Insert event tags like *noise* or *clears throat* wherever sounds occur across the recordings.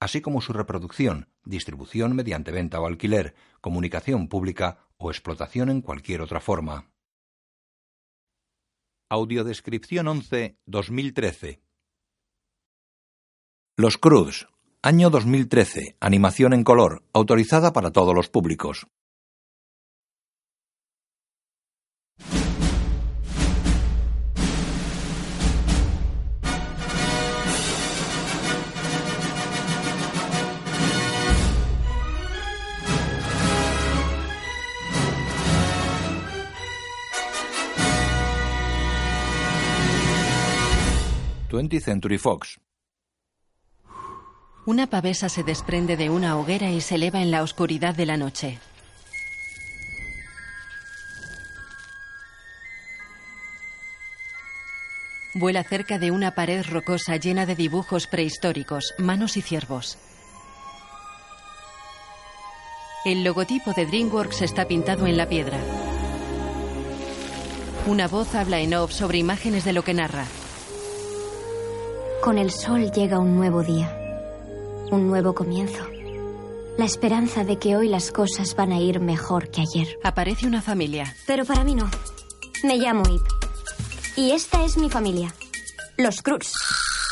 así como su reproducción, distribución mediante venta o alquiler, comunicación pública o explotación en cualquier otra forma. Audiodescripción 11 2013 Los Cruz, año 2013, animación en color, autorizada para todos los públicos. Twenty Century Fox. Una pavesa se desprende de una hoguera y se eleva en la oscuridad de la noche. Vuela cerca de una pared rocosa llena de dibujos prehistóricos, manos y ciervos. El logotipo de DreamWorks está pintado en la piedra. Una voz habla en off sobre imágenes de lo que narra. Con el sol llega un nuevo día, un nuevo comienzo. La esperanza de que hoy las cosas van a ir mejor que ayer. Aparece una familia. Pero para mí no. Me llamo Ip. Y esta es mi familia. Los Cruz.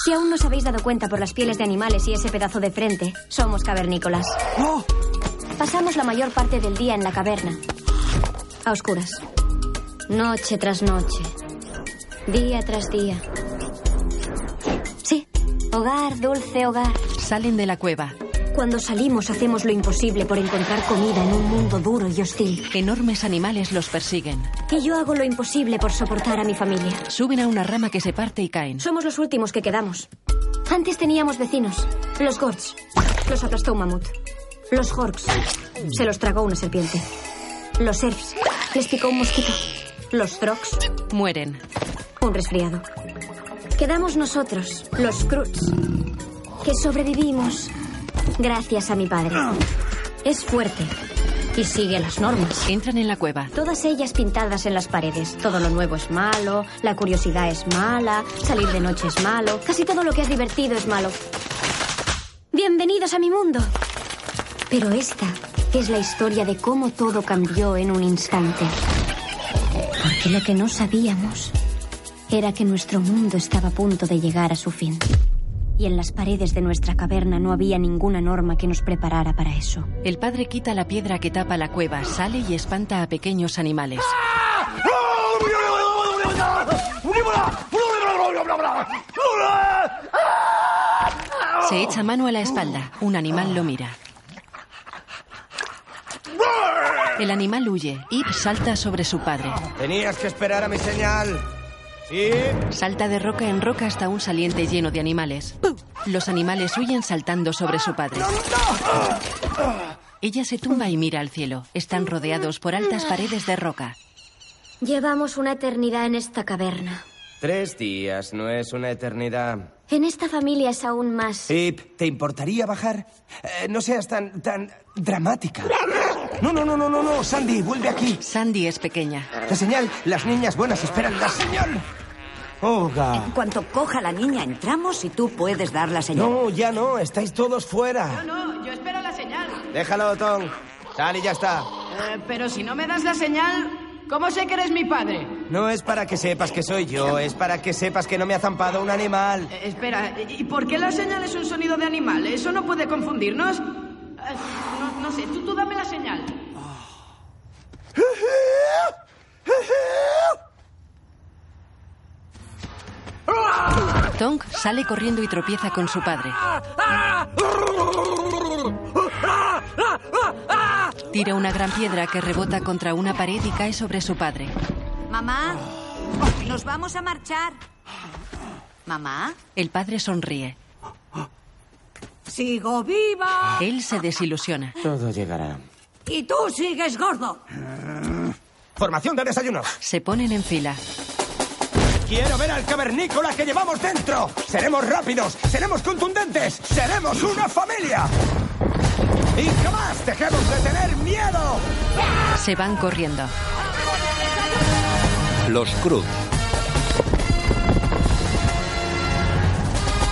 Si aún no os habéis dado cuenta por las pieles de animales y ese pedazo de frente, somos cavernícolas. Pasamos la mayor parte del día en la caverna. A oscuras. Noche tras noche. Día tras día. Hogar, dulce hogar. Salen de la cueva. Cuando salimos hacemos lo imposible por encontrar comida en un mundo duro y hostil. Enormes animales los persiguen. Y yo hago lo imposible por soportar a mi familia. Suben a una rama que se parte y caen. Somos los últimos que quedamos. Antes teníamos vecinos. Los Gords. Los aplastó un mamut. Los Horks. Se los tragó una serpiente. Los Elves. Les picó un mosquito. Los Throgs. Mueren. Un resfriado. Quedamos nosotros, los Cruz, que sobrevivimos gracias a mi padre. Es fuerte y sigue las normas. Entran en la cueva. Todas ellas pintadas en las paredes. Todo lo nuevo es malo, la curiosidad es mala, salir de noche es malo, casi todo lo que es divertido es malo. Bienvenidos a mi mundo. Pero esta es la historia de cómo todo cambió en un instante. Porque lo que no sabíamos era que nuestro mundo estaba a punto de llegar a su fin. Y en las paredes de nuestra caverna no había ninguna norma que nos preparara para eso. El padre quita la piedra que tapa la cueva, sale y espanta a pequeños animales. Se echa mano a la espalda. Un animal lo mira. El animal huye. Ip salta sobre su padre. Tenías que esperar a mi señal. ¿Sí? Salta de roca en roca hasta un saliente lleno de animales. Los animales huyen saltando sobre su padre. Ella se tumba y mira al cielo. Están rodeados por altas paredes de roca. Llevamos una eternidad en esta caverna. Tres días, no es una eternidad. En esta familia es aún más. Ip, ¿te importaría bajar? Eh, no seas tan, tan dramática. No, no, no, no, no, no. Sandy, vuelve aquí. Sandy es pequeña. La señal. Las niñas buenas esperan la señal. Olga. En cuanto coja la niña, entramos y tú puedes dar la señal. No, ya no. Estáis todos fuera. No, yo espero la señal. Déjalo, Tom. Sal y ya está. Eh, pero si no me das la señal, ¿cómo sé que eres mi padre? No es para que sepas que soy yo, es para que sepas que no me ha zampado un animal. Eh, espera, ¿y por qué la señal es un sonido de animal? ¿Eso no puede confundirnos? No, no sé, tú, tú dame la señal. Tonk sale corriendo y tropieza con su padre. Tira una gran piedra que rebota contra una pared y cae sobre su padre. Mamá, nos vamos a marchar. Mamá, El padre sonríe. ¡Sigo viva! Él se desilusiona. Todo llegará. ¡Y tú sigues gordo! Formación de desayuno. Se ponen en fila. Quiero ver al cavernícola que llevamos dentro. Seremos rápidos, seremos contundentes, seremos una familia. Y jamás dejemos de tener miedo. Se van corriendo. Los Cruz.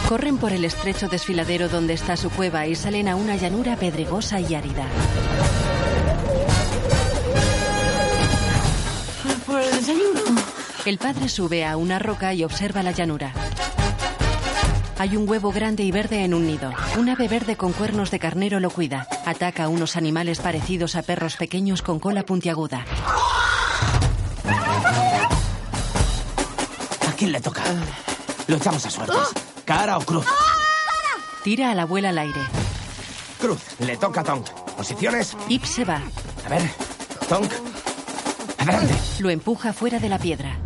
Corren por el estrecho desfiladero donde está su cueva y salen a una llanura pedregosa y árida. Por el desayuno. El padre sube a una roca y observa la llanura. Hay un huevo grande y verde en un nido. Un ave verde con cuernos de carnero lo cuida. Ataca a unos animales parecidos a perros pequeños con cola puntiaguda. ¿A quién le toca? Lo echamos a suertes. ¿Cara o cruz? Tira a la abuela al aire. Cruz. Le toca a Tonk. Posiciones. Ip se va. A ver. Tonk. Adelante. Lo empuja fuera de la piedra.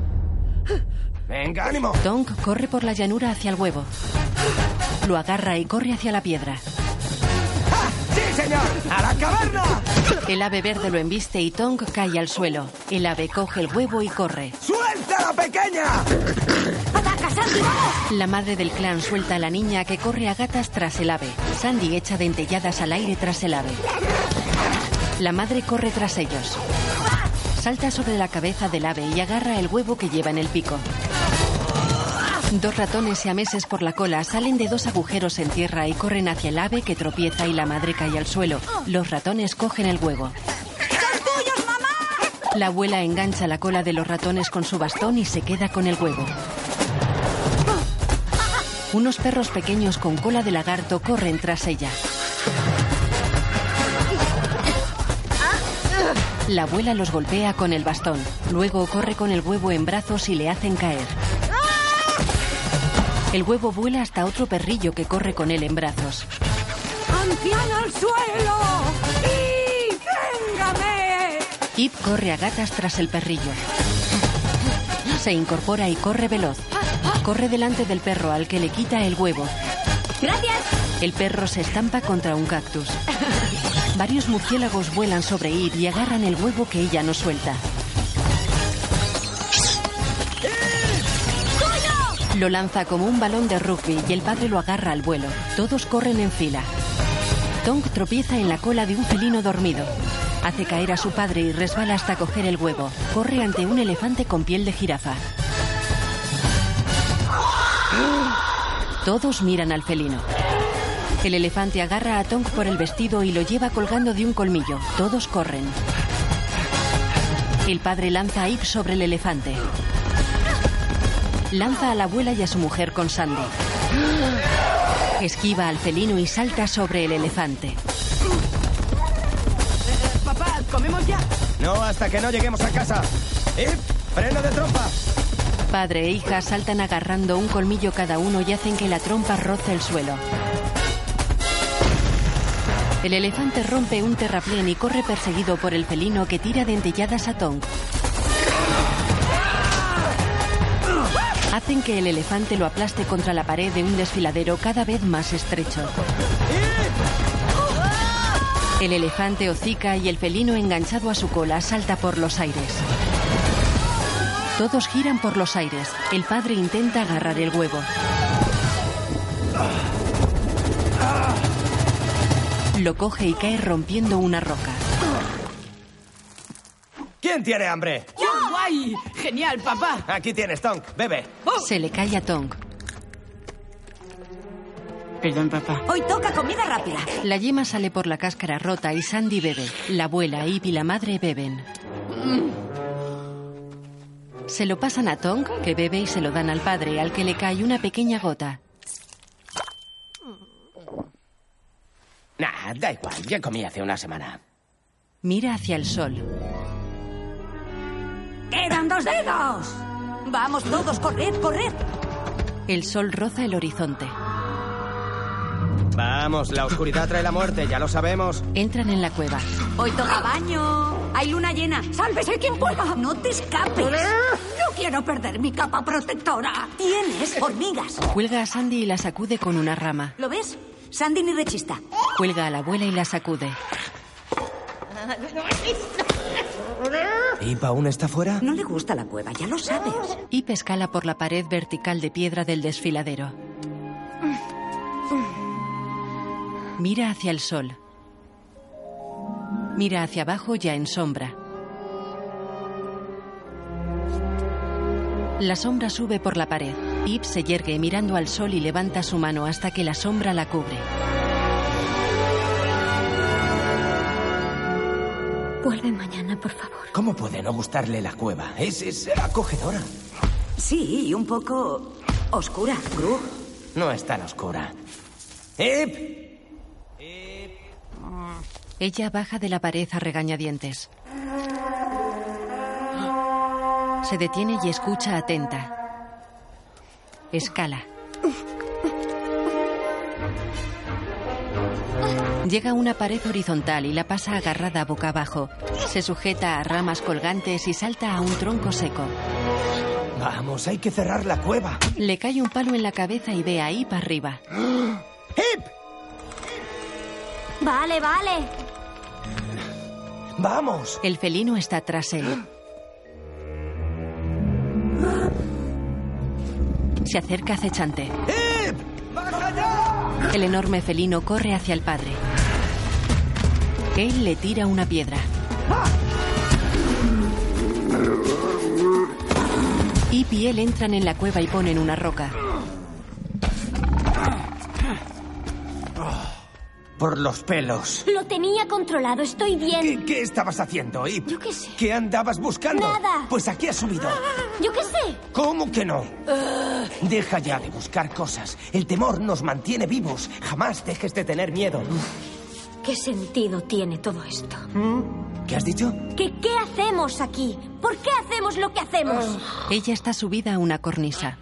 Venga, ánimo. Tonk corre por la llanura hacia el huevo. Lo agarra y corre hacia la piedra. ¡Ah! ¡Sí, señor! ¡A la caverna! El ave verde lo embiste y Tonk cae al suelo. El ave coge el huevo y corre. ¡Suelta la pequeña! ¡Ataca, Sandy, vamos! La madre del clan suelta a la niña que corre a gatas tras el ave. Sandy echa dentelladas al aire tras el ave. La madre corre tras ellos. Salta sobre la cabeza del ave y agarra el huevo que lleva en el pico. Dos ratones siameses por la cola salen de dos agujeros en tierra y corren hacia el ave que tropieza y la madre cae al suelo. Los ratones cogen el huevo. La abuela engancha la cola de los ratones con su bastón y se queda con el huevo. Unos perros pequeños con cola de lagarto corren tras ella. La abuela los golpea con el bastón. Luego corre con el huevo en brazos y le hacen caer. El huevo vuela hasta otro perrillo que corre con él en brazos. ¡Anciana al suelo! ¡Y véngame! Ip corre a gatas tras el perrillo. Se incorpora y corre veloz. Corre delante del perro al que le quita el huevo. Gracias. El perro se estampa contra un cactus. Varios murciélagos vuelan sobre Ip y agarran el huevo que ella no suelta. Lo lanza como un balón de rugby y el padre lo agarra al vuelo. Todos corren en fila. Tonk tropieza en la cola de un felino dormido. Hace caer a su padre y resbala hasta coger el huevo. Corre ante un elefante con piel de jirafa. Todos miran al felino. El elefante agarra a Tonk por el vestido y lo lleva colgando de un colmillo. Todos corren. El padre lanza a Ip sobre el elefante. Lanza a la abuela y a su mujer con Sandy. Esquiva al felino y salta sobre el elefante. ¿Comemos ya? No hasta que no lleguemos a casa. ¡Ip! ¡Freno de trompa! Padre e hija saltan agarrando un colmillo cada uno y hacen que la trompa roce el suelo. El elefante rompe un terraplén y corre perseguido por el felino que tira dentelladas a Tonk. Hacen que el elefante lo aplaste contra la pared de un desfiladero cada vez más estrecho. El elefante hocica y el felino enganchado a su cola salta por los aires. Todos giran por los aires. El padre intenta agarrar el huevo. Lo coge y cae rompiendo una roca. ¿Quién tiene hambre? ¡Guay! ¡Genial, papá! Aquí tienes, Tonk. Bebe. Se le cae a Tonk. Perdón, papá. Hoy toca comida rápida. La yema sale por la cáscara rota y Sandy bebe. La abuela, Ip y la madre beben. Se lo pasan a Tonk, que bebe y se lo dan al padre, al que le cae una pequeña gota. Nah, da igual. Ya comí hace una semana. Mira hacia el sol. ¡Quedan dos dedos! Vamos todos, corred, corred. El sol roza el horizonte. Vamos, la oscuridad trae la muerte, ya lo sabemos. Entran en la cueva. Hoy toca baño. Hay luna llena. ¡Sálvese quien pueda! ¡No te escapes! ¡No quiero perder mi capa protectora! Tienes hormigas. Cuelga a Sandy y la sacude con una rama. ¿Lo ves? Sandy ni rechista. Cuelga a la abuela y la sacude. ¿Ip aún está fuera? No le gusta la cueva, ya lo sabes. Ip escala por la pared vertical de piedra del desfiladero. Mira hacia el sol. Mira hacia abajo ya en sombra. La sombra sube por la pared. Ip se yergue mirando al sol y levanta su mano hasta que la sombra la cubre. Vuelve mañana, por favor. ¿Cómo puede no gustarle la cueva? Es, es acogedora. Sí, y un poco oscura, Gru. No es tan oscura. ¡Ip! Ella baja de la pared a regañadientes. Se detiene y escucha atenta. Escala. Llega a una pared horizontal y la pasa agarrada boca abajo. Se sujeta a ramas colgantes y salta a un tronco seco. Vamos, hay que cerrar la cueva. Le cae un palo en la cabeza y ve a Ip arriba. ¡Ip! Vale, vale. ¡Vamos! El felino está tras él. Se acerca acechante. ¡Ip! ¡Baja ya! El enorme felino corre hacia el padre. Él le tira una piedra. Ip y él entran en la cueva y ponen una roca. Por los pelos. Lo tenía controlado, estoy bien. ¿Qué, qué estabas haciendo, Ip? Yo qué sé. ¿Qué andabas buscando? Nada. Pues aquí has subido. Yo qué sé. ¿Cómo que no? Deja ya de buscar cosas. El temor nos mantiene vivos. Jamás dejes de tener miedo. ¿Qué sentido tiene todo esto? ¿Qué has dicho? ¿Qué, ¿Qué hacemos aquí? ¿Por qué hacemos lo que hacemos? Ella está subida a una cornisa.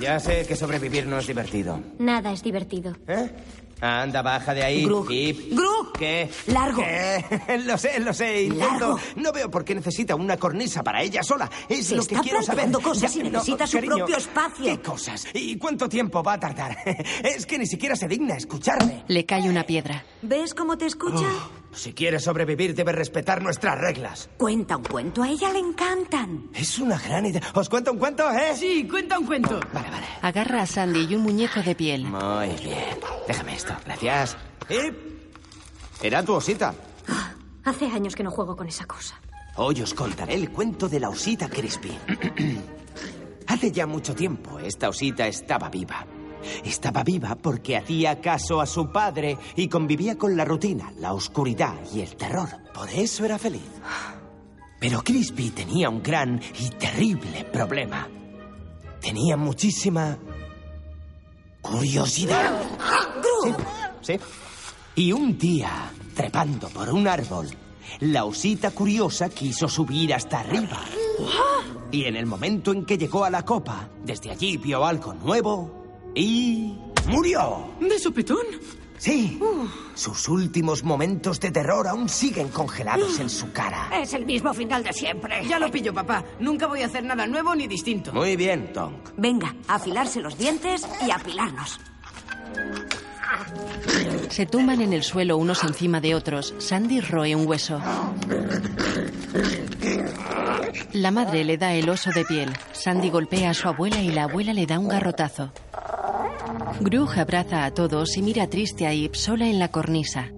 Ya sé que sobrevivir no es divertido. Nada es divertido. ¿Eh? Anda, baja de ahí. Gru. Ip. Gru. ¿Qué? Largo. ¿Qué? *laughs* Lo sé, lo sé. Intento. Largo. No veo por qué necesita una cornisa para ella sola. Es Se lo que está quiero saber. cosas y necesita su cariño, propio espacio. ¿Qué cosas? ¿Y cuánto tiempo va a tardar? *laughs* Es que ni siquiera se digna escucharme. Le cae una piedra. ¿Ves cómo te escucha? Si quiere sobrevivir, debe respetar nuestras reglas. Cuenta un cuento, a ella le encantan. Es una gran idea. ¿Os cuento un cuento, eh? Sí, cuenta un cuento. Vale, vale. Agarra a Sandy y un muñeco de piel. Muy bien. Déjame esto. Gracias. Ip. Era tu osita. Hace años que no juego con esa cosa. Hoy os contaré el cuento de la osita Crispy. *clears throat* Hace ya mucho tiempo esta osita estaba viva. Estaba viva porque hacía caso a su padre y convivía con la rutina, la oscuridad y el terror. Por eso era feliz. Pero Crispy tenía un gran y terrible problema. Tenía muchísima curiosidad. Sí, sí. Y un día, trepando por un árbol, la osita curiosa quiso subir hasta arriba. Y en el momento en que llegó a la copa, desde allí vio algo nuevo y murió. ¿De sopetón? Sí. Sus últimos momentos de terror aún siguen congelados en su cara. Es el mismo final de siempre. Ya lo pillo, papá. Nunca voy a hacer nada nuevo ni distinto. Muy bien, Tonk. Venga, a afilarse los dientes y a apilarnos. Se tumban en el suelo unos encima de otros. Sandy roe un hueso. La madre le da el oso de piel. Sandy golpea a su abuela y la abuela le da un garrotazo. Grug abraza a todos y mira triste a Ip sola en la cornisa.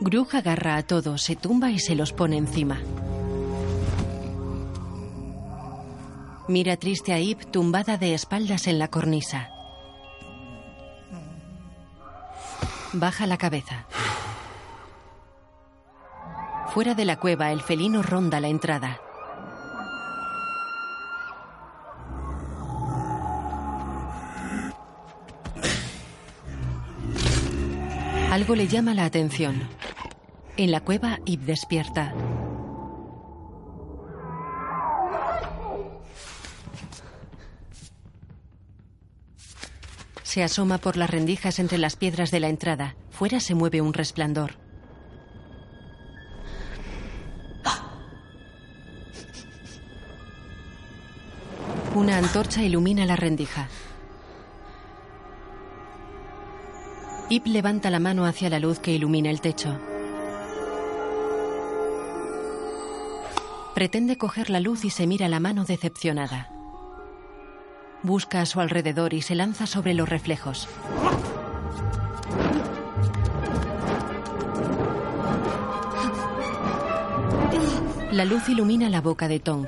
Grug agarra a todos, se tumba y se los pone encima. Mira triste a Ip tumbada de espaldas en la cornisa. Baja la cabeza. Fuera de la cueva, el felino ronda la entrada. Algo le llama la atención. En la cueva, Ip despierta. se asoma por las rendijas entre las piedras de la entrada. Fuera se mueve un resplandor. Una antorcha ilumina la rendija. Ip levanta la mano hacia la luz que ilumina el techo. Pretende coger la luz y se mira la mano decepcionada. Busca a su alrededor y se lanza sobre los reflejos. La luz ilumina la boca de Tong.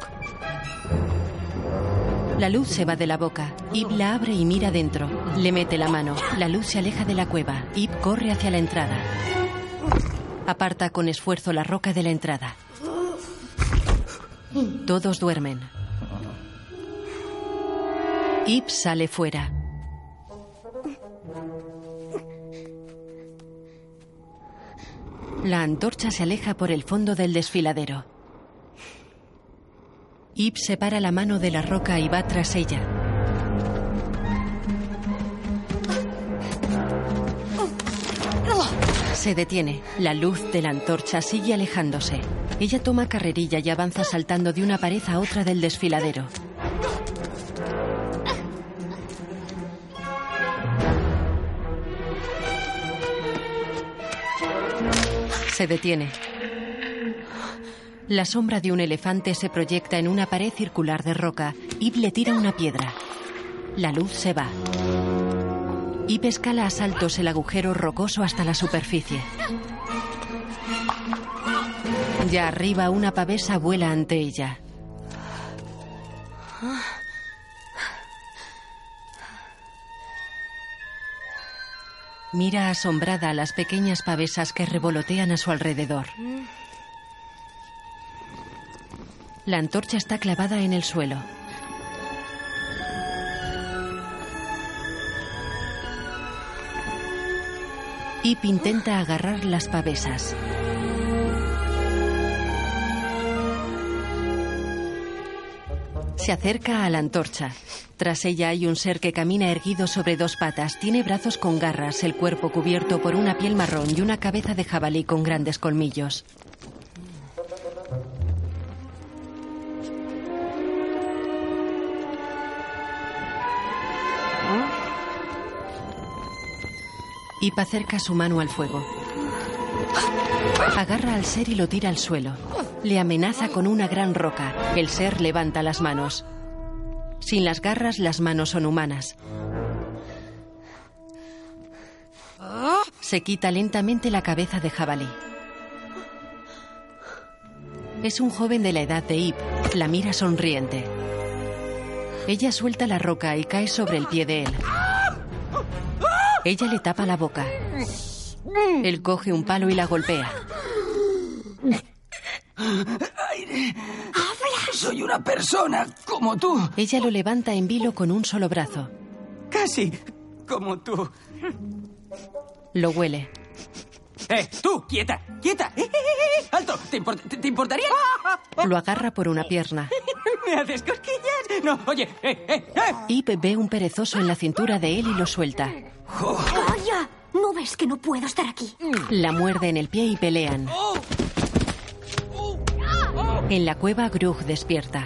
La luz se va de la boca. Ip la abre y mira dentro. Le mete la mano. La luz se aleja de la cueva. Ip corre hacia la entrada. Aparta con esfuerzo la roca de la entrada. Todos duermen. Ip sale fuera. La antorcha se aleja por el fondo del desfiladero. Ip separa la mano de la roca y va tras ella. Se detiene. La luz de la antorcha sigue alejándose. Ella toma carrerilla y avanza saltando de una pared a otra del desfiladero. Se detiene. La sombra de un elefante se proyecta en una pared circular de roca. Ip le tira una piedra. La luz se va. Ip escala a saltos el agujero rocoso hasta la superficie. Ya arriba una pavesa vuela ante ella. Mira asombrada a las pequeñas pavesas que revolotean a su alrededor. La antorcha está clavada en el suelo. Ip intenta agarrar las pavesas. Se acerca a la antorcha. Tras ella hay un ser que camina erguido sobre dos patas. Tiene brazos con garras, el cuerpo cubierto por una piel marrón y una cabeza de jabalí con grandes colmillos. Ip acerca su mano al fuego. Agarra al ser y lo tira al suelo. Le amenaza con una gran roca. El ser levanta las manos. Sin las garras, las manos son humanas. Se quita lentamente la cabeza de jabalí. Es un joven de la edad de Ip. La mira sonriente. Ella suelta la roca y cae sobre el pie de él. Ella le tapa la boca. Él coge un palo y la golpea. Soy una persona como tú. Ella lo levanta en vilo con un solo brazo. Casi como tú. Lo huele. ¡Eh, tú! ¡Quieta! ¡Quieta! ¡Eh, eh, eh, eh! ¡Alto! ¿Te, import- te- te importaría? Lo agarra por una pierna. *laughs* ¿Me haces cosquillas? No, oye, ¡eh, eh, eh! Ip ve un perezoso en la cintura de él y lo suelta. ¡Calla! ¿No ves que no puedo estar aquí? La muerde en el pie y pelean. En la cueva, Grug despierta.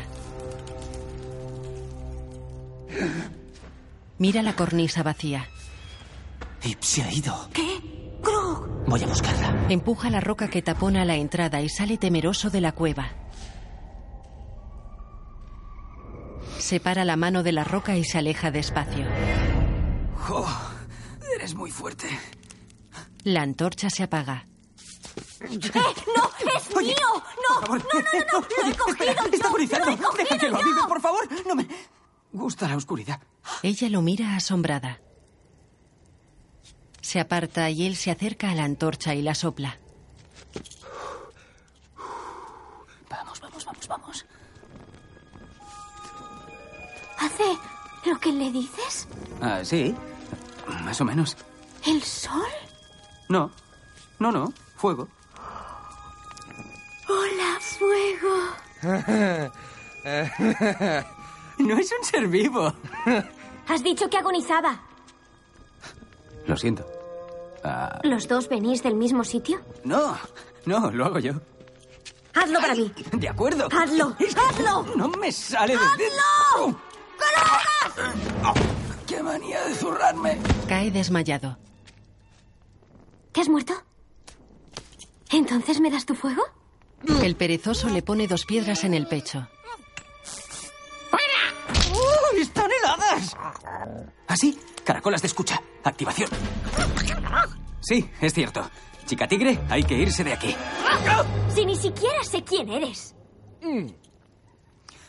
Mira la cornisa vacía. Ip se ha ido. ¿Qué? Grog. Voy a buscarla. Empuja la roca que tapona la entrada y sale temeroso de la cueva. Separa la mano de la roca y se aleja despacio. Jo, eres muy fuerte. La antorcha se apaga. ¡Eh! ¡No! ¡Es mío! ¡No! Por favor. ¡No, no, no! no! ¡Lo he cogido Espera! ¡Está agonizando! ¡Lo he cogido ¡Deja que lo yo! avive, por favor! No me gusta la oscuridad. Ella lo mira asombrada. Se aparta y él se acerca a la antorcha y la sopla. Vamos, vamos, vamos, vamos. ¿Hace lo que le dices? Ah, sí. Más o menos. ¿El sol? No. No, no. Fuego. ¡Hola, fuego! *laughs* No es un ser vivo. Has dicho que agonizaba. Lo siento. Ah, ¿Los dos venís del mismo sitio? no, no, lo hago yo. Hazlo para mí. De acuerdo. ¡Hazlo! ¡Hazlo! No me sale de ¡Hazlo! ¡Que ¡Qué manía de zurrarme! Cae desmayado. ¿Te has muerto? ¿Entonces me das tu fuego? El perezoso le pone dos piedras en el pecho. ¡Oh, ¡Están heladas! Así, caracolas de escucha. Activación. Sí, es cierto. Chica tigre, hay que irse de aquí. Si ni siquiera sé quién eres.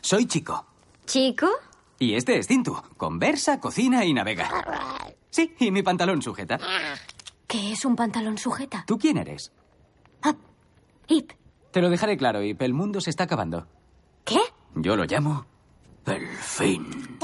Soy chico. ¿Chico? Y este es Cintu. Conversa, cocina y navega. Sí, y mi pantalón sujeta. ¿Qué es un pantalón sujeta? ¿Tú quién eres? Ah, Ip. Te lo dejaré claro, Ip. El mundo se está acabando. ¿Qué? Yo lo llamo el fin.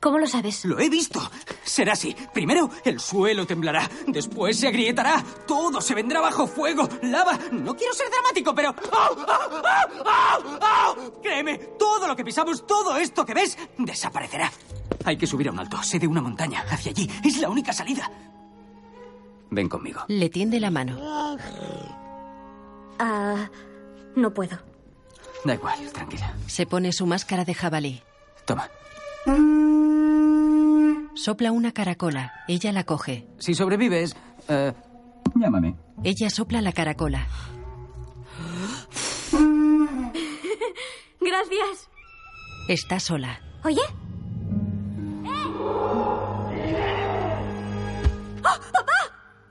¿Cómo lo sabes? Lo he visto. Será así. Primero, el suelo temblará. Después se agrietará. Todo se vendrá bajo fuego. Lava. No quiero ser dramático, pero... ¡Au, au, au, au, au! Créeme, todo lo que pisamos, todo esto que ves, desaparecerá. Hay que subir a un alto, sé de una montaña. Hacia allí. Es la única salida. Ven conmigo. Le tiende la mano. Ah, no puedo. Da igual, tranquila. Se pone su máscara de jabalí. Toma. Sopla una caracola. Ella la coge. Si sobrevives, eh, llámame. Ella sopla la caracola. *laughs* Gracias. Está sola. Oye,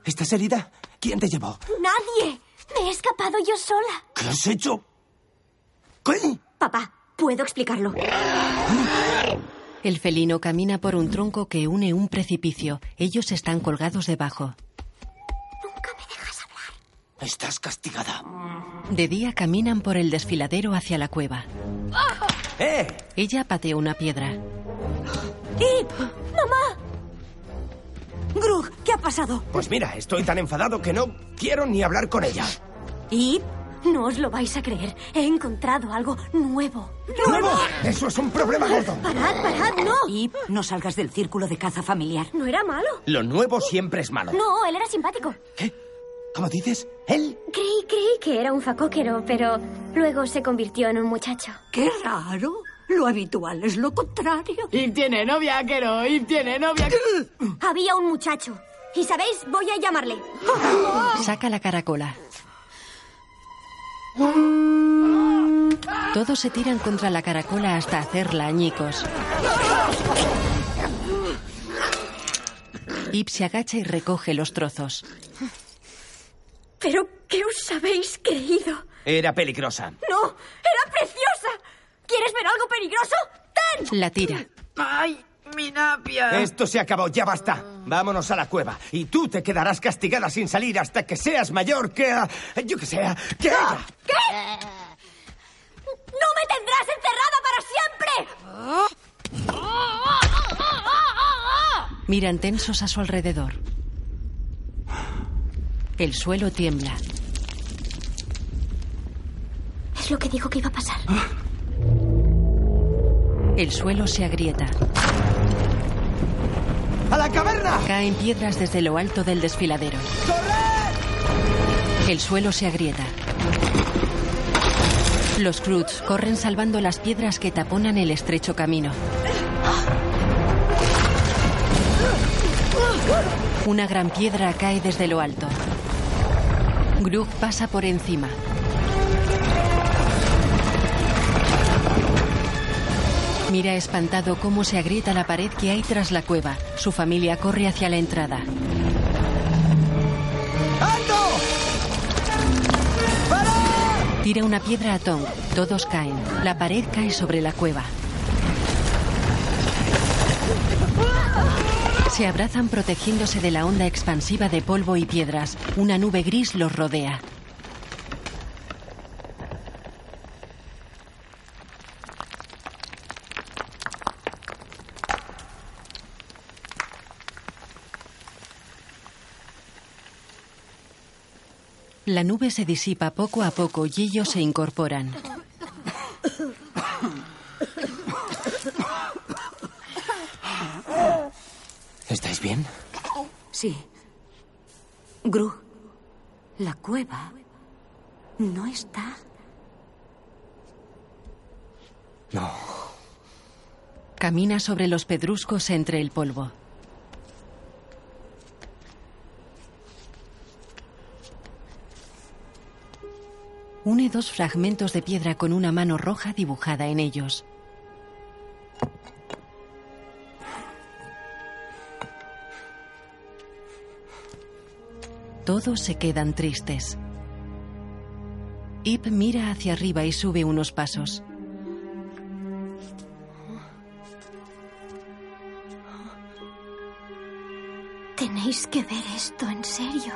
¿Estás herida? ¿Quién te llevó? nadie. Me he escapado yo sola. ¿Qué has hecho? ¿Qué? Papá, puedo explicarlo. El felino camina por un tronco que une un precipicio. Ellos están colgados debajo. Estás castigada. De día caminan por el desfiladero hacia la cueva. ¡Eh! Ella patea una piedra. ¡Ip! ¡Mamá! Grug, ¿qué ha pasado? Pues mira, estoy tan enfadado que no quiero ni hablar con ella. ¡Ip! No os lo vais a creer. He encontrado algo nuevo. ¡Nuevo! Eso es un problema gordo. ¡Parad, parad! ¡No! Ip, no salgas del círculo de caza familiar. No era malo. Lo nuevo siempre es malo. No, él era simpático. ¿Qué? ¿Cómo dices? ¿Él? Creí, creí que era un facóquero, pero luego se convirtió en un muchacho. Qué raro. Lo habitual es lo contrario. Ip tiene novia, Kero. Ip tiene novia. Había un muchacho. Y sabéis, voy a llamarle. Saca la caracola. Todos se tiran contra la caracola hasta hacerla añicos. Ip se agacha y recoge los trozos. ¿Pero qué os habéis creído? Era peligrosa. ¡No! ¡Era preciosa! ¿Quieres ver algo peligroso? ¡Ten! La tira. ¡Ay, mi napia! Esto se acabó, ya basta. Vámonos a la cueva. Y tú te quedarás castigada sin salir hasta que seas mayor que... ah, yo que sea, que ella. ¡No me tendrás encerrada para siempre! Miran tensos a su alrededor. El suelo tiembla. Es lo que dijo que iba a pasar. El suelo se agrieta. ¡A la caverna! Caen piedras desde lo alto del desfiladero. El suelo se agrieta. Los Croods corren salvando las piedras que taponan el estrecho camino. Una gran piedra cae desde lo alto. Grug pasa por encima. Mira espantado cómo se agrieta la pared que hay tras la cueva. Su familia corre hacia la entrada. ¡Alto! Tira una piedra a Tom. Todos caen. La pared cae sobre la cueva. Se abrazan protegiéndose de la onda expansiva de polvo y piedras. Una nube gris los rodea. La nube se disipa poco a poco y ellos se incorporan. ¿Estáis bien? Sí. Gru, la cueva no está. No. Camina sobre los pedruscos entre el polvo. Une dos fragmentos de piedra con una mano roja dibujada en ellos. Todos se quedan tristes. Ip mira hacia arriba y sube unos pasos. Tenéis que ver esto en serio.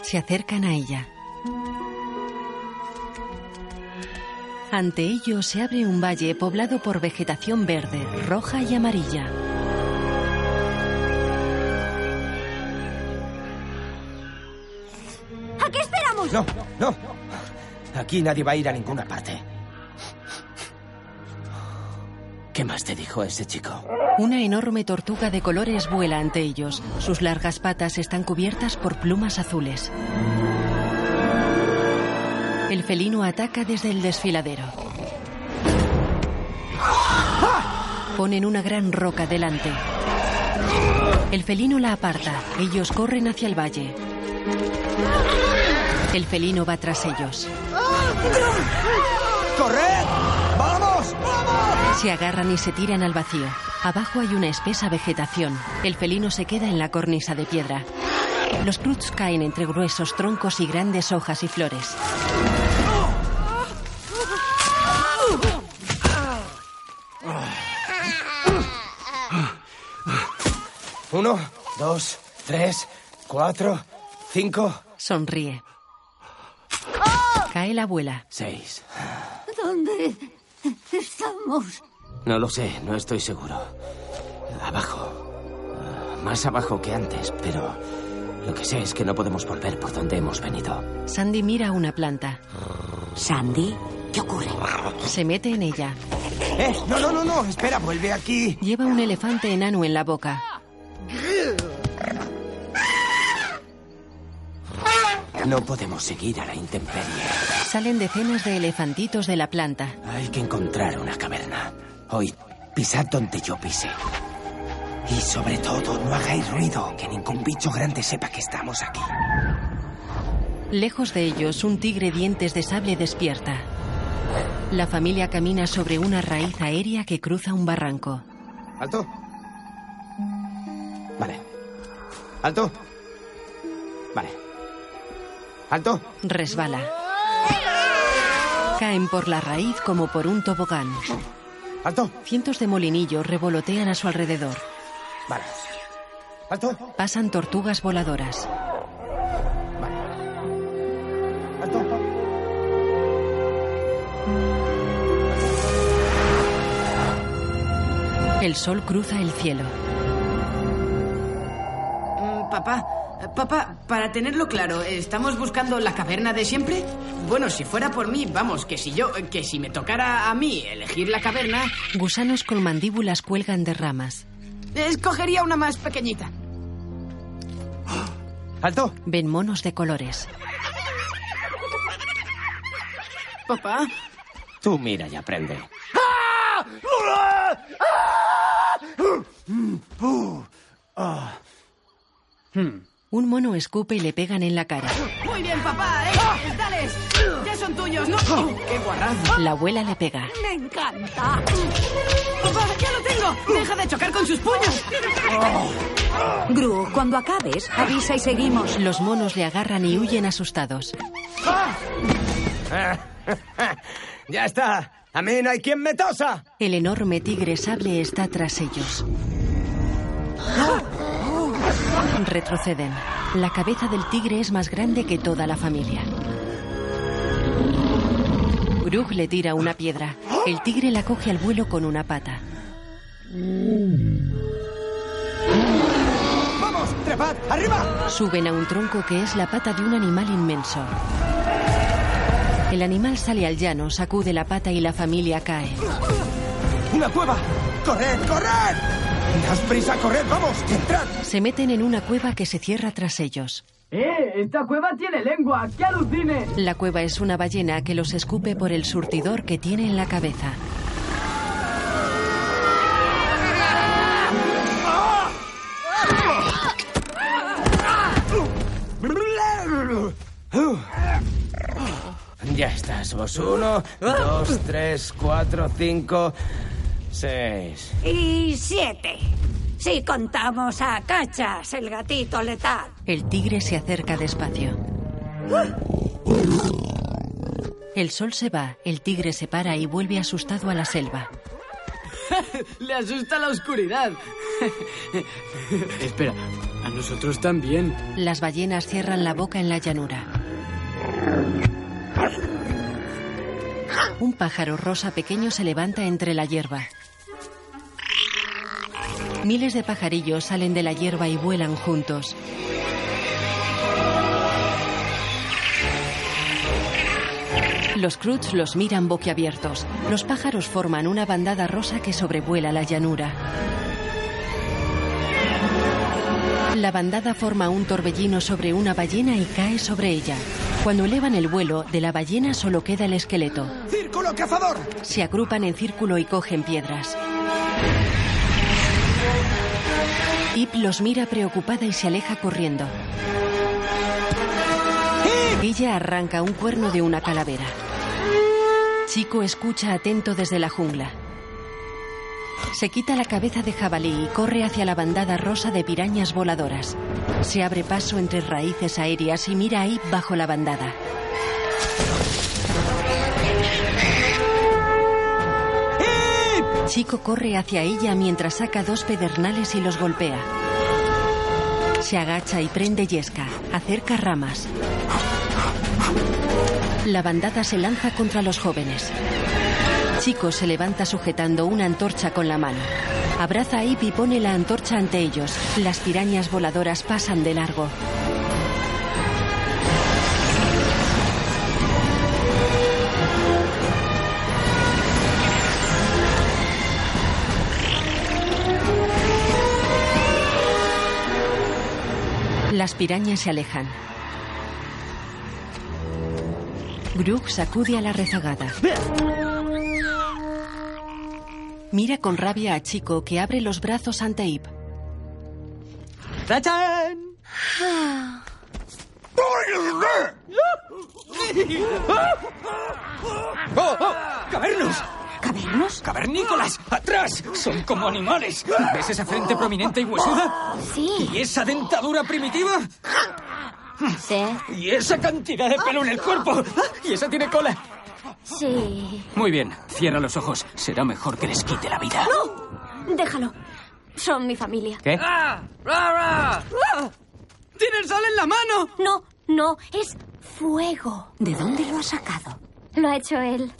Se acercan a ella. Ante ellos se abre un valle poblado por vegetación verde, roja y amarilla. ¿A qué esperamos? No, no. Aquí nadie va a ir a ninguna parte. ¿Qué más te dijo ese chico? Una enorme tortuga de colores vuela ante ellos. Sus largas patas están cubiertas por plumas azules. El felino ataca desde el desfiladero. Ponen una gran roca delante. El felino la aparta. Ellos corren hacia el valle. El felino va tras ellos. ¡Corred! ¡Vamos! ¡Vamos! Se agarran y se tiran al vacío. Abajo hay una espesa vegetación. El felino se queda en la cornisa de piedra. Los cruts caen entre gruesos troncos y grandes hojas y flores. Uno, dos, tres, cuatro, cinco, Sonríe. Cae la abuela. seis. ¿Dónde estamos? No lo sé, no estoy seguro. Abajo. Más abajo que antes, pero lo que sé es que no podemos volver por donde hemos venido. Sandy mira una planta. Sandy, ¿qué ocurre? Se mete en ella. ¡Eh! No, no, no, no. Espera, vuelve aquí. Lleva un elefante enano en la boca. No podemos seguir a la intemperie. Salen decenas de elefantitos de la planta. Hay que encontrar una caverna. Hoy, pisad donde yo pise. Y sobre todo, no hagáis ruido, que ningún bicho grande sepa que estamos aquí. Lejos de ellos, un tigre dientes de sable despierta. La familia camina sobre una raíz aérea que cruza un barranco. ¿Alto? Vale. ¿Alto? Vale. ¿Alto? Resbala. Caen por la raíz como por un tobogán. ¿Alto? Cientos de molinillos revolotean a su alrededor. Vale. ¿Alto? Pasan tortugas voladoras. El sol cruza el cielo. Mm, Papá, papá, para tenerlo claro, ¿estamos buscando la caverna de siempre? Bueno, si fuera por mí, vamos, que si yo, que si me tocara a mí elegir la caverna, Gusanos con mandíbulas cuelgan de ramas. escogería una más pequeñita. *gasps* ¿Alto? Ven monos de colores. Papá, Tú mira y aprende. Un mono escupe y le pegan en la cara. muy bien, papá, eh, dales, ya son tuyos, ¿no? ¡Qué guarrado! La abuela le pega. ¡Me encanta! ¡Papá, ya lo tengo! ¡Deja de chocar con sus puños! Gru, cuando acabes, avisa y seguimos. Los monos le agarran y huyen asustados. *laughs* ¡Ya está! ¡A mí no hay quien me tosa! El enorme tigre sable está tras ellos. Retroceden. La cabeza del tigre es más grande que toda la familia. Grug le tira una piedra. El tigre la coge al vuelo con una pata. ¡Vamos! ¡Trepad! ¡Arriba! Suben a un tronco que es la pata de un animal inmenso. El animal sale al llano, sacude la pata y la familia cae. ¡Una cueva! ¡Corred! ¡Corred! ¡Daos prisa! ¡Corred! ¡Vamos! ¡Entrad! Se meten en una cueva que se cierra tras ellos. ¡Eh! ¡Esta cueva tiene lengua! ¡Qué alucine! La cueva es una ballena que los escupe por el surtidor que tiene en la cabeza. Ya estás, vos. Uno, dos, tres, cuatro, cinco, seis. Y siete. Si contamos a Cachas, el gatito letal. El tigre se acerca despacio. El sol se va, el tigre se para y vuelve asustado a la selva. *laughs* Le asusta la oscuridad. *laughs* Espera, a nosotros también. Las ballenas cierran la boca en la llanura. Un pájaro rosa pequeño se levanta entre la hierba. Miles de pajarillos salen de la hierba y vuelan juntos. Los Croods los miran boquiabiertos. Los pájaros forman una bandada rosa que sobrevuela la llanura. La bandada forma un torbellino sobre una ballena y cae sobre ella. Cuando elevan el vuelo, de la ballena solo queda el esqueleto. ¡Círculo cazador! Se agrupan en círculo y cogen piedras. Ip los mira preocupada y se aleja corriendo. Ella arranca un cuerno de una calavera. Chico escucha atento desde la jungla. Se quita la cabeza de jabalí y corre hacia la bandada rosa de pirañas voladoras. Se abre paso entre raíces aéreas y mira a Ip bajo la bandada. Chico corre hacia ella mientras saca dos pedernales y los golpea. Se agacha y prende yesca. Acerca ramas. La bandada se lanza contra los jóvenes. Chico se levanta sujetando una antorcha con la mano. Abraza a Ip y pone la antorcha ante ellos. Las pirañas voladoras pasan de largo. Las pirañas se alejan. Grug sacude a la rezagada. Mira con rabia a Chico que abre los brazos ante Ip. ¡Tachán! ¡Oh, oh! ¡Cavernos! ¿Cavernos? ¡Cavernícolas! ¡Atrás! Son como animales. ¿Ves esa frente prominente y huesuda? Sí, ¿Y esa dentadura primitiva? sí, ¿Y esa cantidad de pelo en el cuerpo? ¿Y esa tiene cola? Sí. Muy bien, cierra los ojos. Será mejor que les quite la vida. Déjalo. Son mi familia. ¿Qué? ¡Tienen sal en la mano! No, no, es fuego. ¿De dónde lo has sacado? Lo ha hecho él.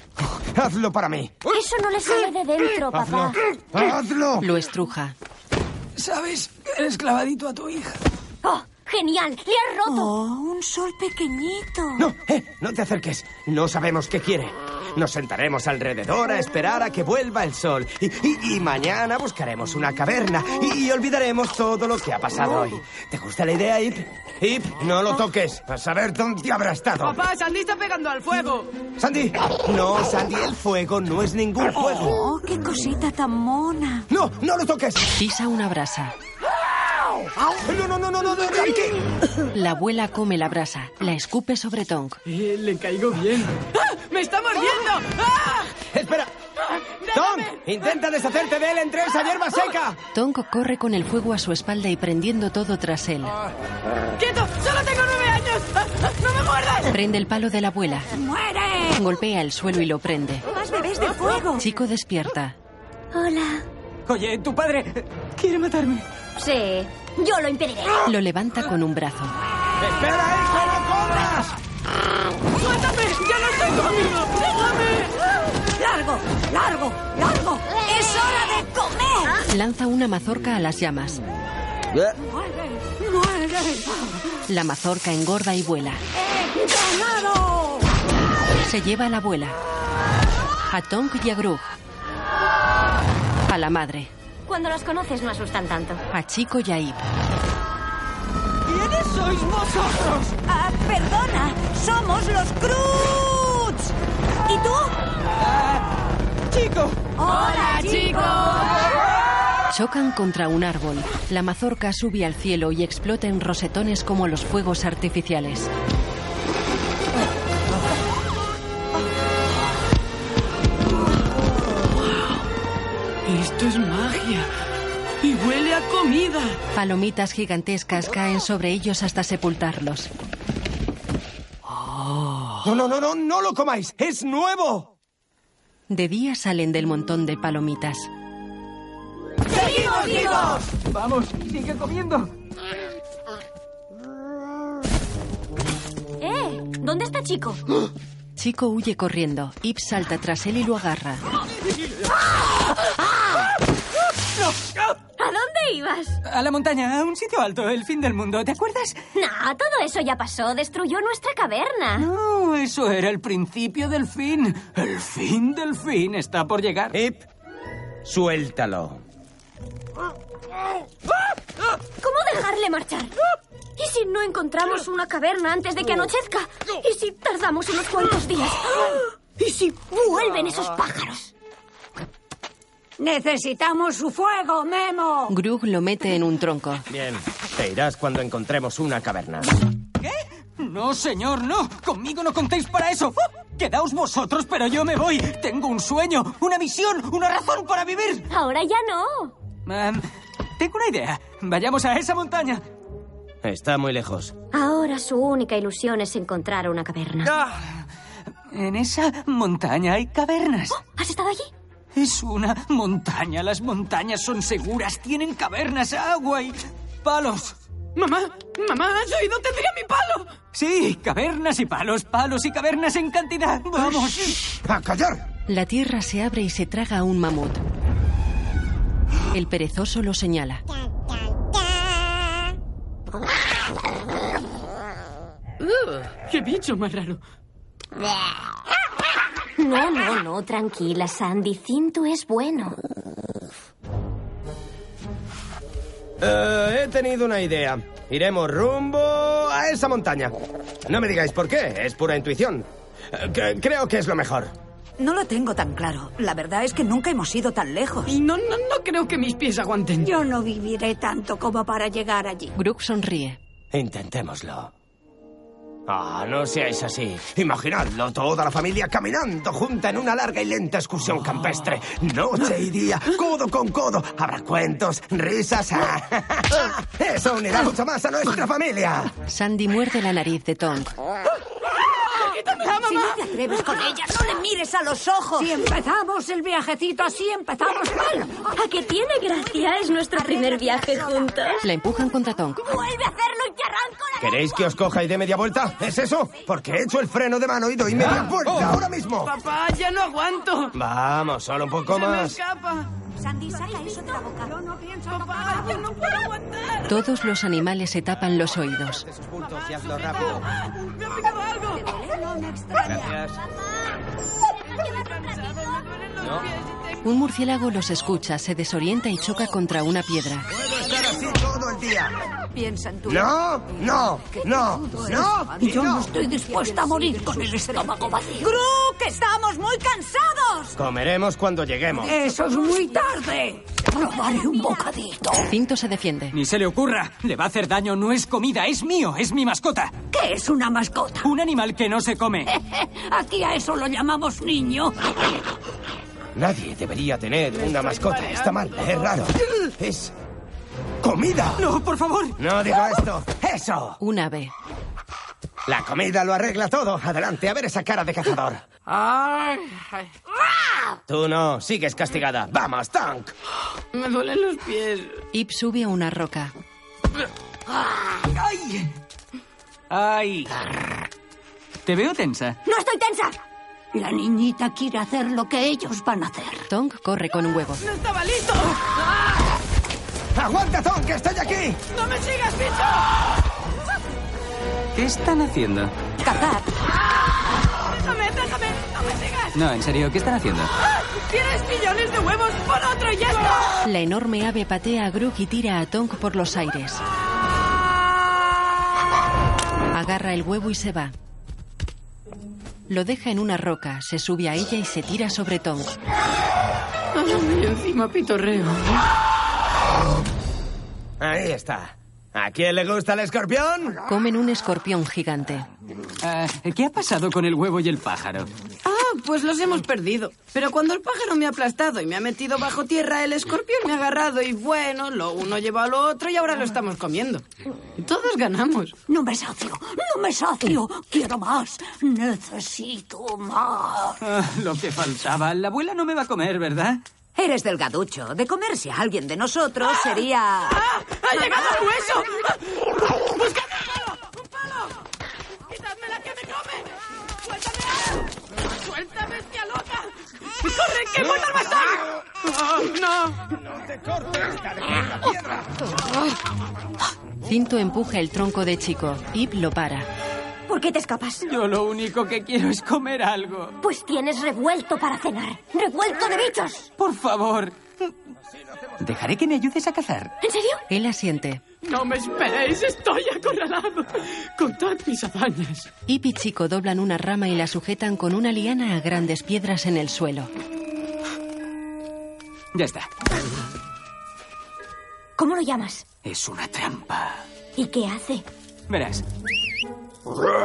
¡Hazlo para mí! Eso no le sale de dentro, papá. ¡Hazlo! Lo estruja. ¿Sabes? Eres clavadito a tu hija. ¡Oh, genial! ¡Le has roto! Oh, un sol pequeñito. No, eh, no te acerques. No sabemos qué quiere. Nos sentaremos alrededor a esperar a que vuelva el sol. Y, y- y mañana buscaremos una caverna y, olvidaremos todo lo que ha pasado hoy. ¿Te gusta la idea, Ip? Ip, no lo toques. A saber dónde habrá estado. Papá, Sandy está pegando al fuego. Sandy. No, Sandy, el fuego no es ningún fuego. Oh, qué cosita tan mona. No, no lo toques. Pisa una brasa. No, no, no, no, no, no, Yankee. La abuela come la brasa. La escupe sobre Tonk. Eh, le caigo bien. ¡Ah! ¡Me está mordiendo! ¡Ah! Espera. Tom, intenta deshacerte de él entre esa hierba seca. Tonk corre con el fuego a su espalda y prendiendo todo tras él. ¡Quieto! ¡Solo tengo nueve años! ¡Ah! ¡Ah! ¡No me muerdas! Prende el palo de la abuela. ¡Muere! Golpea el suelo y lo prende. ¡Más bebés de fuego! Chico despierta. Hola. Oye, tu padre quiere matarme. Sí, yo lo impediré. Lo levanta con un brazo. ¡Espera, hijo, no corras! ¡Suéltame! ¡Ya no estoy conmigo! ¡Déjame! ¡Largo! ¡Largo! ¡Largo! ¡Es hora de comer! Lanza una mazorca a las llamas. ¡Muere! ¡Muere! La mazorca engorda y vuela. ¡He ganado! Se lleva a la abuela. A Tonk y a Grug. A la madre. Cuando los conoces no asustan tanto. A Chico y a Ip. ¿Quiénes sois vosotros? Ah, perdona, somos los Croods. ¿Y tú? ¡Chico! ¡Hola, chicos! Chocan contra un árbol. La mazorca sube al cielo y explota en rosetones como los fuegos artificiales. Esto es magia. Y huele a comida. Palomitas gigantescas caen sobre ellos hasta sepultarlos. No, no, no, no, no lo comáis. Es nuevo. De día salen del montón de palomitas. ¡Seguimos vivos! Vamos, sigue comiendo. ¡Eh! ¿Dónde está Chico? Chico huye corriendo. Ip salta tras él y lo agarra. ¿A dónde ibas? A la montaña, a un sitio alto, el fin del mundo, ¿te acuerdas? No, todo eso ya pasó. Destruyó nuestra caverna. No, eso era el principio del fin. El fin del fin está por llegar. Ip, suéltalo. ¿Cómo dejarle marchar? ¿Y si no encontramos una caverna antes de que anochezca? ¿Y si tardamos unos cuantos días? ¿Y si vuelven esos pájaros? Necesitamos su fuego, Memo. Grug lo mete en un tronco. Bien, te irás cuando encontremos una caverna. ¿Qué? No, señor, no. Conmigo no contéis para eso. ¡Oh! Quedaos vosotros, pero yo me voy. Tengo un sueño, una misión, una razón para vivir. Ahora ya no. Am, tengo una idea. Vayamos a esa montaña. Está muy lejos. Ahora su única ilusión es encontrar una caverna. Ah, en esa montaña hay cavernas. ¿Has estado allí? Es una montaña. Las montañas son seguras. Tienen cavernas, agua y palos. Mamá, mamá, ¿has oído? Tendría mi palo. Sí, cavernas y palos, palos y cavernas en cantidad. Vamos. ¡A callar! La tierra se abre y se traga a un mamut. El perezoso lo señala. Ugh, ¡Qué bicho más raro! No, no, no, tranquila, Sandy. Cinto es bueno. Eh, he tenido una idea. Iremos rumbo a esa montaña. No me digáis por qué, es pura intuición. Eh, cre- creo que es lo mejor. No lo tengo tan claro. La verdad es que nunca hemos ido tan lejos. Y no, no, no creo que mis pies aguanten. Yo no viviré tanto como para llegar allí. Grug sonríe. Intentémoslo. Ah, no seáis así. Imaginadlo, toda la familia caminando junta en una larga y lenta excursión campestre. Noche y día, codo con codo. Habrá cuentos, risas. *laughs* Eso unirá mucho más a nuestra familia. Sandy muerde la nariz de Tonk. Si no te atreves con ella, no le mires a los ojos. Si empezamos el viajecito así, empezamos mal. ¿A que tiene gracia? Es nuestro primer viaje juntos. La empujan contra Tonk. Vuelve a hacerlo y te arranco la... ¿Queréis que os coja y dé media vuelta? ¿Es eso? Porque he hecho el freno de mano y doy media vuelta ahora mismo. Papá, ya no aguanto. Vamos, solo un poco Se me más. escapa. Sandy, saca eso de la boca. Yo no pienso Papá, ya no puedo aguantar. Todos los animales se tapan los oídos. Esos bultos y hazlo rápido. Me ha picado algo. No me extraña. Gracias. Un murciélago los escucha, se desorienta y choca contra una piedra. Puedo estar así todo el día. Piensa en tu... No, no, no, no. Y yo no estoy dispuesta a morir con el estómago vacío. ¡Gru, que estamos muy cansados! Comeremos cuando lleguemos. Eso es muy tarde. Probaré un bocadito. Cinto se defiende. Ni se le ocurra. Le va a hacer daño. No es comida, es mío, es mi mascota. ¿Qué es una mascota? Un animal que no se come. *laughs* Aquí a eso lo llamamos niño. Nadie debería tener una mascota. Está mal, es raro. Es comida. No, por favor. No digo esto. Eso. Un ave. La comida lo arregla todo. Adelante, a ver esa cara de cazador. Ay, ay, Tú no, sigues castigada. Vamos, Tank. me duelen los pies. Ip sube a una roca. ¡Ay! ¡Ay! Te veo tensa. ¡No estoy tensa! La niñita quiere hacer lo que ellos van a hacer. Tonk corre con un huevo. ¡No estaba listo! ¡Aguanta, Tank, que estoy aquí! ¡No me sigas, bicho! ¿Qué están haciendo? Cazar. ¡Déjame, déjame! ¡No me sigas! No, en serio, ¿qué están haciendo? ¡Tienes millones de huevos! ¡Pon otro y ya está! La enorme ave patea a Grug y tira a Tonk por los aires. Agarra el huevo y se va. Lo deja en una roca, se sube a ella y se tira sobre Tonk. Y encima pitorreo. Ahí está. ¿A quién le gusta el escorpión? Comen un escorpión gigante. Ah, ¿Qué ha pasado con el huevo y el pájaro? Ah, pues los hemos perdido. Pero cuando el pájaro me ha aplastado y me ha metido bajo tierra, el escorpión me ha agarrado y bueno, lo uno lleva a lo otro y ahora lo estamos comiendo. Todos ganamos. No me sacio, no me sacio. Quiero más. Necesito más. Ah, lo que faltaba. La abuela no me va a comer, ¿verdad? Eres delgaducho. De comerse a alguien de nosotros sería... ¡Ha llegado el hueso! ¡Buscadme un palo! ¡Un palo! ¡Quitadme la que me come! ¡Suéltame! ¡Suéltame, bestia loca! ¡Corre, que muerto el bastón! ¡No! Cinto empuja el tronco de Chico. Ip lo para. ¿Por qué te escapas? Yo lo único que quiero es comer algo. Pues tienes revuelto para cenar. ¡Revuelto de bichos! Por favor. Dejaré que me ayudes a cazar. ¿En serio? Él asiente. ¡No me esperéis! ¡Estoy acorralado! ¡Contad mis hazañas! Ip y Chico doblan una rama y la sujetan con una liana a grandes piedras en el suelo. Ya está. ¿Cómo lo llamas? Es una trampa. ¿Y qué hace? Verás.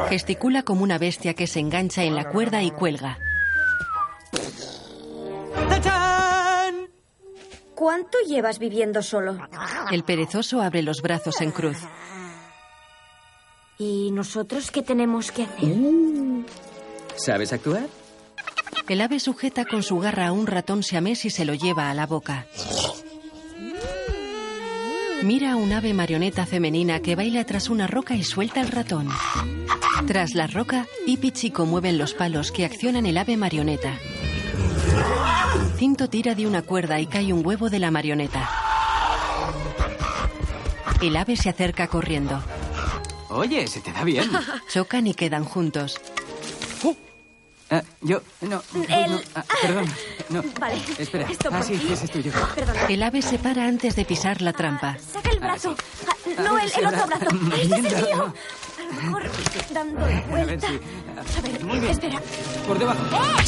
Gesticula como una bestia que se engancha en la cuerda y cuelga. ¡Tachán! ¿Cuánto llevas viviendo solo? El perezoso abre los brazos en cruz. ¿Y nosotros qué tenemos que hacer? ¿Sabes actuar? El ave sujeta con su garra a un ratón siamés y se lo lleva a la boca. Mira a un ave marioneta femenina que baila tras una roca y suelta el ratón. Tras la roca, Ip y Chico mueven los palos que accionan el ave marioneta. Cinto tira de una cuerda y cae un huevo de la marioneta. El ave se acerca corriendo. Oye, se te da bien. Chocan y quedan juntos. Ah, yo, no. El- no, ah, perdón. No. Vale, Espera. esto ah, por sí, ti. ese es tuyo. Perdona. El ave se para antes de pisar la trampa. Saca el brazo. Ah, no, el, el otro brazo. Este es el mío. A lo mejor dando la A ver vuelta. si. A ver, Muy bien. espera. Por debajo.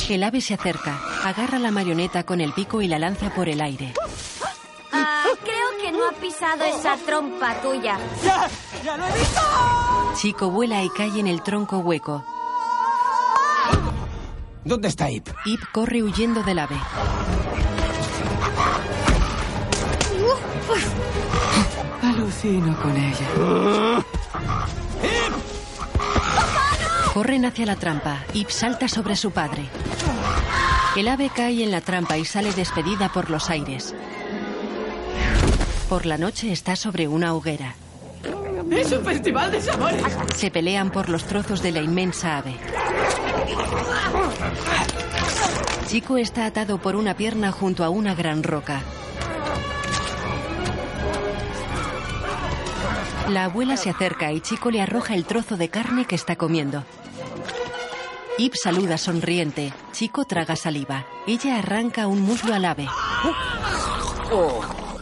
El ave se acerca, agarra la marioneta con el pico y la lanza por el aire. Ah, creo que no ha pisado esa trompa tuya. ¡Ya! ¡Ya lo he visto! Chico vuela y cae en el tronco hueco. ¿Dónde está Ip? Ip corre huyendo del ave. Alucino con ella. Corren hacia la trampa. Ip salta sobre su padre. El ave cae en la trampa y sale despedida por los aires. Por la noche está sobre una hoguera. ¡Es un festival de sabores! Se pelean por los trozos de la inmensa ave. Chico está atado por una pierna junto a una gran roca. La abuela se acerca y Chico le arroja el trozo de carne que está comiendo. Ip saluda sonriente. Chico traga saliva. Ella arranca un muslo al ave.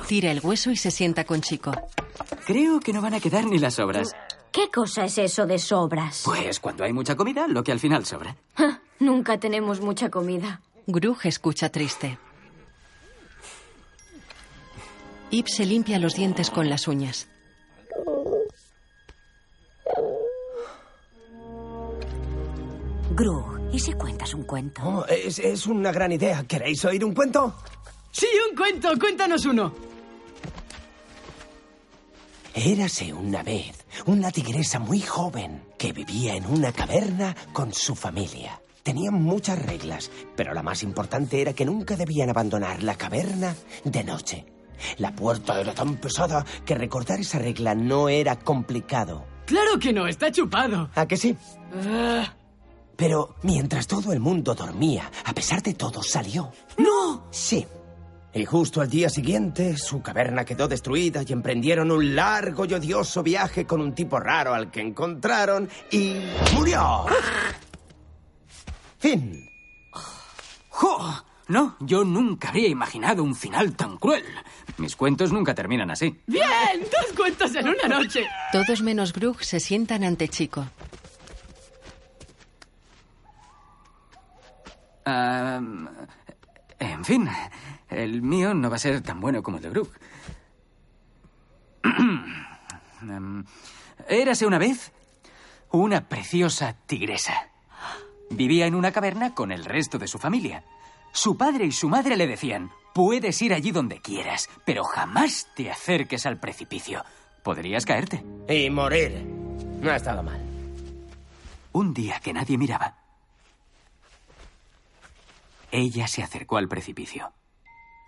Tira el hueso y se sienta con Chico. Creo que no van a quedar ni las sobras. ¿Qué cosa es eso de sobras? Pues cuando hay mucha comida, lo que al final sobra. Ja, Nunca tenemos mucha comida. Grug escucha triste. Ip se limpia los dientes con las uñas. Gru, ¿y si cuentas un cuento? Oh, es, es una gran idea. ¿Queréis oír un cuento? ¡Sí, un cuento! ¡Cuéntanos uno! Érase una vez una tigresa muy joven que vivía en una caverna con su familia. Tenían muchas reglas, pero la más importante era que nunca debían abandonar la caverna de noche. La puerta era tan pesada que recordar esa regla no era complicado. ¡Claro que no! ¡Está chupado! ¿A que sí? Ah, Pero mientras todo el mundo dormía, a pesar de todo, salió. ¡No! Sí. Y justo al día siguiente, su caverna quedó destruida y emprendieron un largo y odioso viaje con un tipo raro al que encontraron y murió. Fin. ¡Jo! No, yo nunca habría imaginado un final tan cruel. Mis cuentos nunca terminan así. ¡Bien! ¡Dos cuentos en una noche! Todos menos Grug se sientan ante Chico. Ah, en fin, el mío no va a ser tan bueno como el de Brook. *clears throat* Em, érase una vez una preciosa tigresa. Vivía en una caverna con el resto de su familia. Su padre y su madre le decían, puedes ir allí donde quieras, pero jamás te acerques al precipicio. Podrías caerte. Y morir. No ha estado mal. Un día que nadie miraba, ella se acercó al precipicio.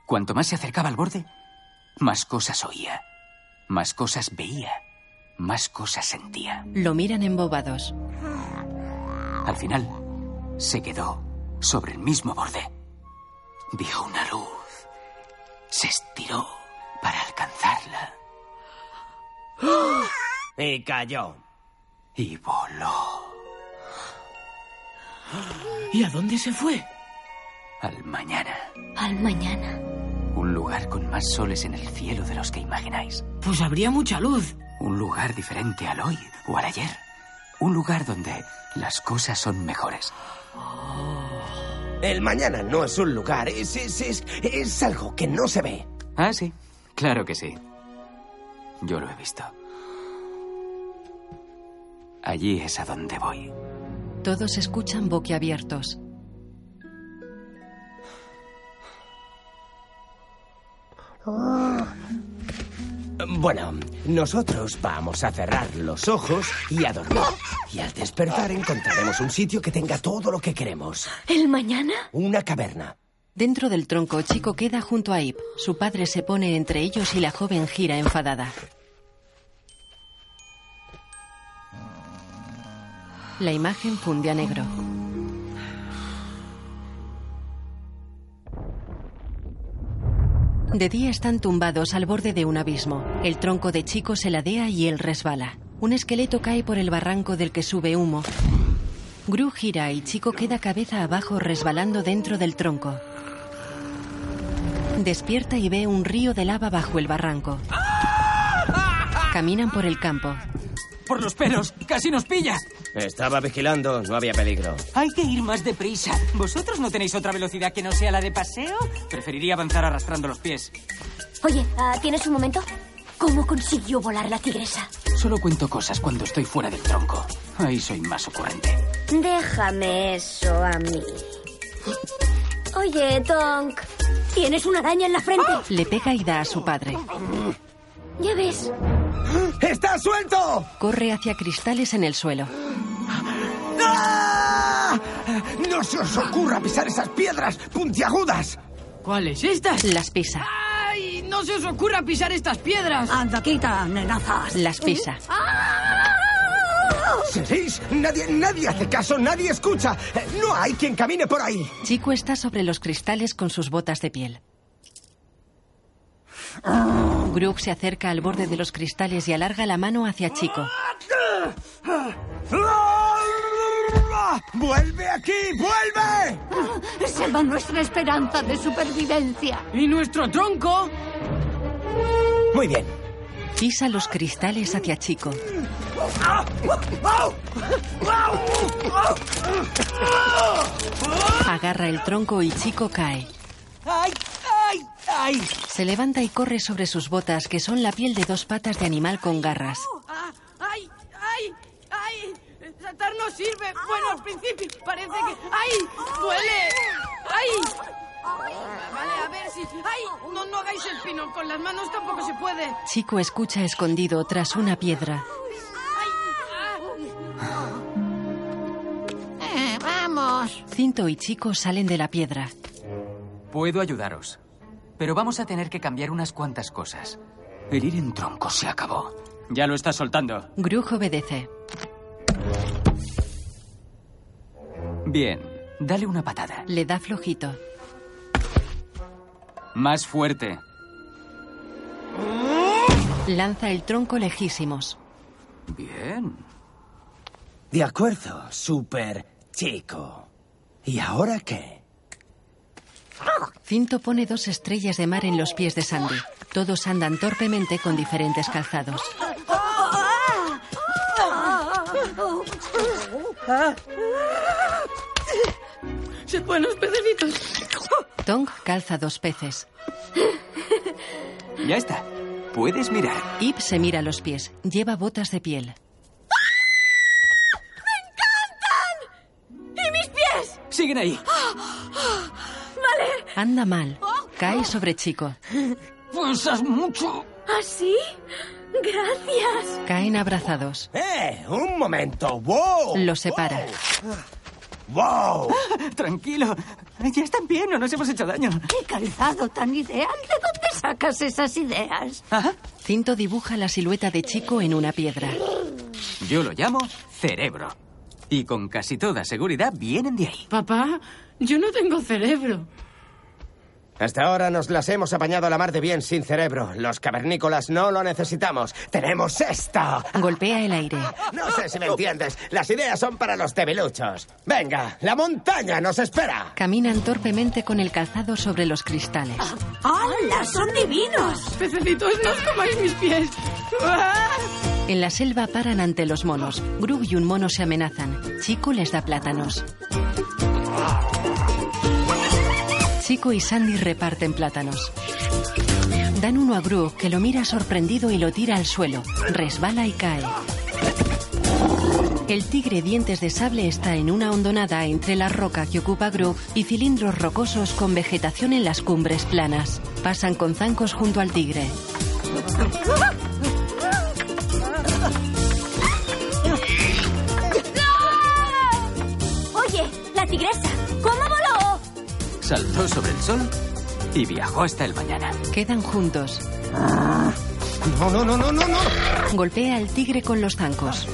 Cuanto más se acercaba al borde, más cosas oía, más cosas veía, más cosas sentía. Lo miran embobados. Al final, se quedó sobre el mismo borde. Vio una luz. Se estiró para alcanzarla Y cayó. y voló ¿Y a dónde se fue? Al mañana. Al mañana. Un lugar con más soles en el cielo de los que imagináis. Pues habría mucha luz. Un lugar diferente al hoy o al ayer. Un lugar donde las cosas son mejores. El mañana no es un lugar, es, es, es, es algo que no se ve. Ah, sí. Claro que sí. Yo lo he visto. Allí es a donde voy. Todos escuchan boquiabiertos. Bueno, nosotros vamos a cerrar los ojos y a dormir. Y al despertar encontraremos un sitio que tenga todo lo que queremos. ¿El mañana? Una caverna. Dentro del tronco, Chico queda junto a Ip. Su padre se pone entre ellos y la joven gira enfadada. La imagen funde a negro. De día están tumbados al borde de un abismo. El tronco de Chico se ladea y él resbala. Un esqueleto cae por el barranco del que sube humo. Gru gira y Chico queda cabeza abajo resbalando dentro del tronco. Despierta y ve un río de lava bajo el barranco. Caminan por el campo. ¡Por los pelos! ¡Casi nos pilla! Estaba vigilando, no había peligro. Hay que ir más deprisa. ¿Vosotros no tenéis otra velocidad que no sea la de paseo? Preferiría avanzar arrastrando los pies. Oye, ah, ¿tienes un momento? ¿Cómo consiguió volar la tigresa? Solo cuento cosas cuando estoy fuera del tronco. Ahí soy más ocurrente. Déjame eso a mí. Oye, Tonk, tienes una araña en la frente. Le pega y da a su padre. Ya ves. ¡Está suelto! Corre hacia cristales en el suelo. ¡Ah! ¡No se os ocurra pisar esas piedras puntiagudas! ¿Cuáles estas? Las pisa. ¡Ay! No se os ocurra pisar estas piedras. Anda, quita, nenazas. Las pisa. ¿Seréis? Nadie, nadie hace caso, nadie escucha. No hay quien camine por ahí. Chico está sobre los cristales con sus botas de piel. Grug se acerca al borde de los cristales y alarga la mano hacia Chico. ¡Vuelve aquí! ¡Vuelve! Se va nuestra esperanza de supervivencia. ¿Y nuestro tronco? Muy bien. Pisa los cristales hacia Chico. Agarra el tronco y Chico cae. ¡Ay! ¡Ay! ¡Ay! Se levanta y corre sobre sus botas, que son la piel de dos patas de animal con garras. Ah, ¡Ay! ¡Ay! ¡Ay! Saltar no sirve. Bueno, al principio parece que... ¡Ay! ¡Duele! ¡Ay! Vale, a ver si... ¡Ay! No, no hagáis el pino. Con las manos tampoco se puede. Chico escucha escondido tras una piedra. Eh, vamos. Cinto y Chico salen de la piedra. Puedo ayudaros, pero vamos a tener que cambiar unas cuantas cosas. El ir en tronco se acabó. Ya lo estás soltando. Grug obedece. Bien, dale una patada. Le da flojito. Más fuerte. Lanza el tronco lejísimos. Bien. De acuerdo, super chico. ¿Y ahora qué? Cinto pone dos estrellas de mar en los pies de Sandy. Todos andan torpemente con diferentes calzados. Se ponen los pececitos. Tong calza dos peces. Ya está. Puedes mirar. Ip se mira los pies. Lleva botas de piel. ¡Y mis pies! Siguen ahí. Vale. Anda mal. Cae sobre Chico. Pulsas mucho. ¿Así? Gracias. Caen abrazados. ¡Eh! ¡Un momento! ¡Wow! Los separa. ¡Wow! Tranquilo. Ya están bien, no nos hemos hecho daño. ¡Qué calzado tan ideal! ¿De dónde sacas esas ideas? Cinto dibuja la silueta de Chico en una piedra. Yo lo llamo cerebro. Y con casi toda seguridad vienen de ahí. Papá, yo no tengo cerebro. Hasta ahora nos las hemos apañado a la mar de bien sin cerebro. Los cavernícolas no lo necesitamos. ¡Tenemos esto! Golpea el aire. No sé si me entiendes. Las ideas son para los debiluchos. Venga, la montaña nos espera. Caminan torpemente con el calzado sobre los cristales. ¡Hala! ¡Son divinos! Pececitos, no os comáis mis pies. En la selva paran ante los monos. Grug y un mono se amenazan. Chico les da plátanos. Chico y Sandy reparten plátanos. Dan uno a Grug, que lo mira sorprendido y lo tira al suelo. Resbala y cae. El tigre dientes de sable está en una hondonada entre la roca que ocupa Grug y cilindros rocosos con vegetación en las cumbres planas. Pasan con zancos junto al tigre. Saltó sobre el sol y viajó hasta el mañana. Quedan juntos. No, no, no, no, no, no. Golpea al tigre con los zancos.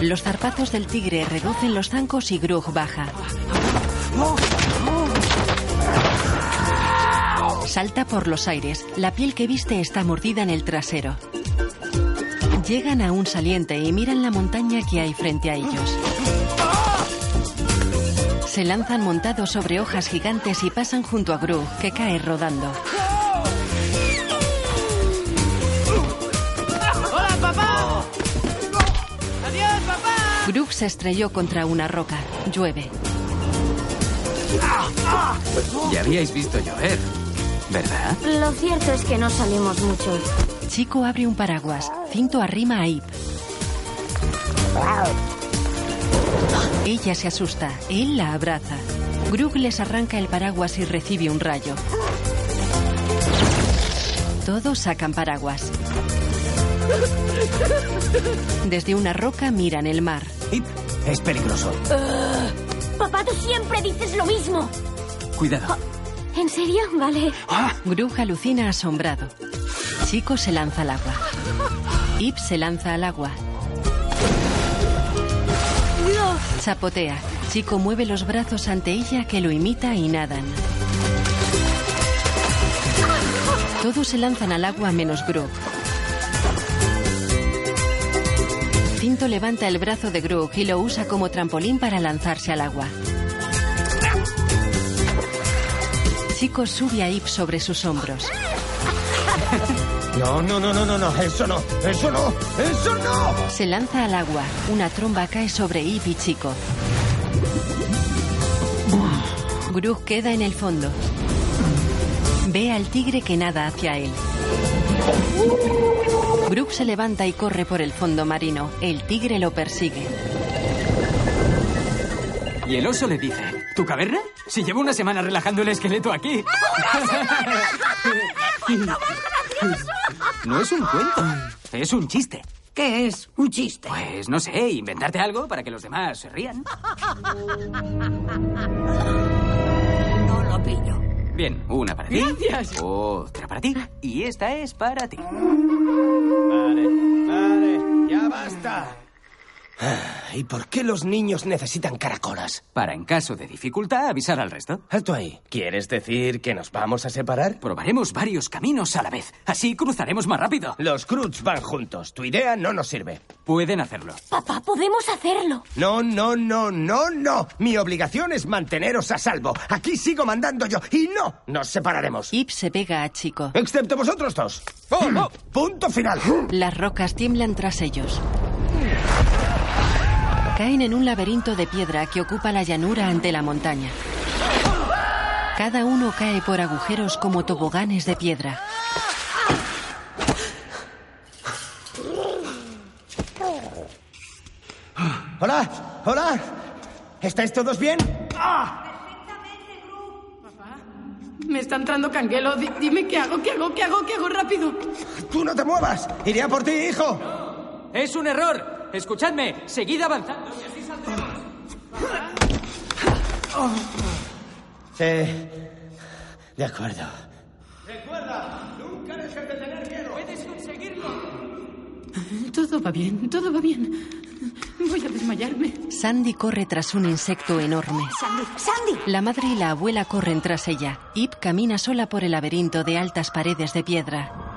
Los zarpazos del tigre reducen los zancos y Grug baja. Salta por los aires. La piel que viste está mordida en el trasero. Llegan a un saliente y miran la montaña que hay frente a ellos. Se lanzan montados sobre hojas gigantes y pasan junto a Grug, que cae rodando. ¡Hola, papá! ¡Adiós, papá! Grug se estrelló contra una roca. Llueve. Ya habíais visto llover, ¿verdad? Lo cierto es que no salimos mucho. Chico abre un paraguas. Cinto arrima a Ip. Ella se asusta. Él la abraza. Grug les arranca el paraguas y recibe un rayo. Todos sacan paraguas. Desde una roca miran el mar. Ip, es peligroso. Papá, tú siempre dices lo mismo. Cuidado. ¿En serio? Vale. Grug alucina asombrado. Chico se lanza al agua. Ip se lanza al agua. Chapotea. Chico mueve los brazos ante ella que lo imita y nadan. Todos se lanzan al agua menos Grug. Cinto levanta el brazo de Grug y lo usa como trampolín para lanzarse al agua. Chico sube a Ip sobre sus hombros. No, no, no, no, no, no. Eso no. Eso no. Eso no. Se lanza al agua. Una tromba cae sobre Ip y Chico. Grug queda en el fondo. Ve al tigre que nada hacia él. Grug se levanta y corre por el fondo marino. El tigre lo persigue. Y el oso le dice, ¿tu caverna? Si llevo una semana relajando el esqueleto aquí. No es un cuento, es un chiste. ¿Qué es? Un chiste. Pues no sé, inventarte algo para que los demás se rían. No lo pillo. Bien, una para ti. Gracias. Otra para ti. Y esta es para ti. Vale, vale. Ya basta. ¿Y por qué los niños necesitan caracolas? Para en caso de dificultad avisar al resto. Alto ahí. ¿Quieres decir que nos vamos a separar? Probaremos varios caminos a la vez. Así cruzaremos más rápido. Los Cruz van juntos. Tu idea no nos sirve. Pueden hacerlo. Papá, podemos hacerlo. No, no, no, no, no. Mi obligación es manteneros a salvo. Aquí sigo mandando yo. Y no nos separaremos. Ip se pega a Chico. Excepto vosotros dos. ¡Oh, Punto final. Las rocas tiemblan tras ellos caen en un laberinto de piedra que ocupa la llanura ante la montaña. Cada uno cae por agujeros como toboganes de piedra. ¡Hola! ¡Hola! ¿Estáis todos bien? Perfectamente, Gru. Papá, me está entrando canguelo. Dime qué hago, qué hago, qué hago, qué hago rápido. ¡Tú no te muevas! ¡Iré a por ti, hijo! No. ¡Es un error! Escuchadme, seguid avanzando y así saldremos. Sí. De acuerdo. Puedes conseguirlo. Todo va bien, todo va bien. Voy a desmayarme. Sandy corre tras un insecto enorme. Sandy, Sandy. La madre y la abuela corren tras ella. Ip camina sola por el laberinto de altas paredes de piedra.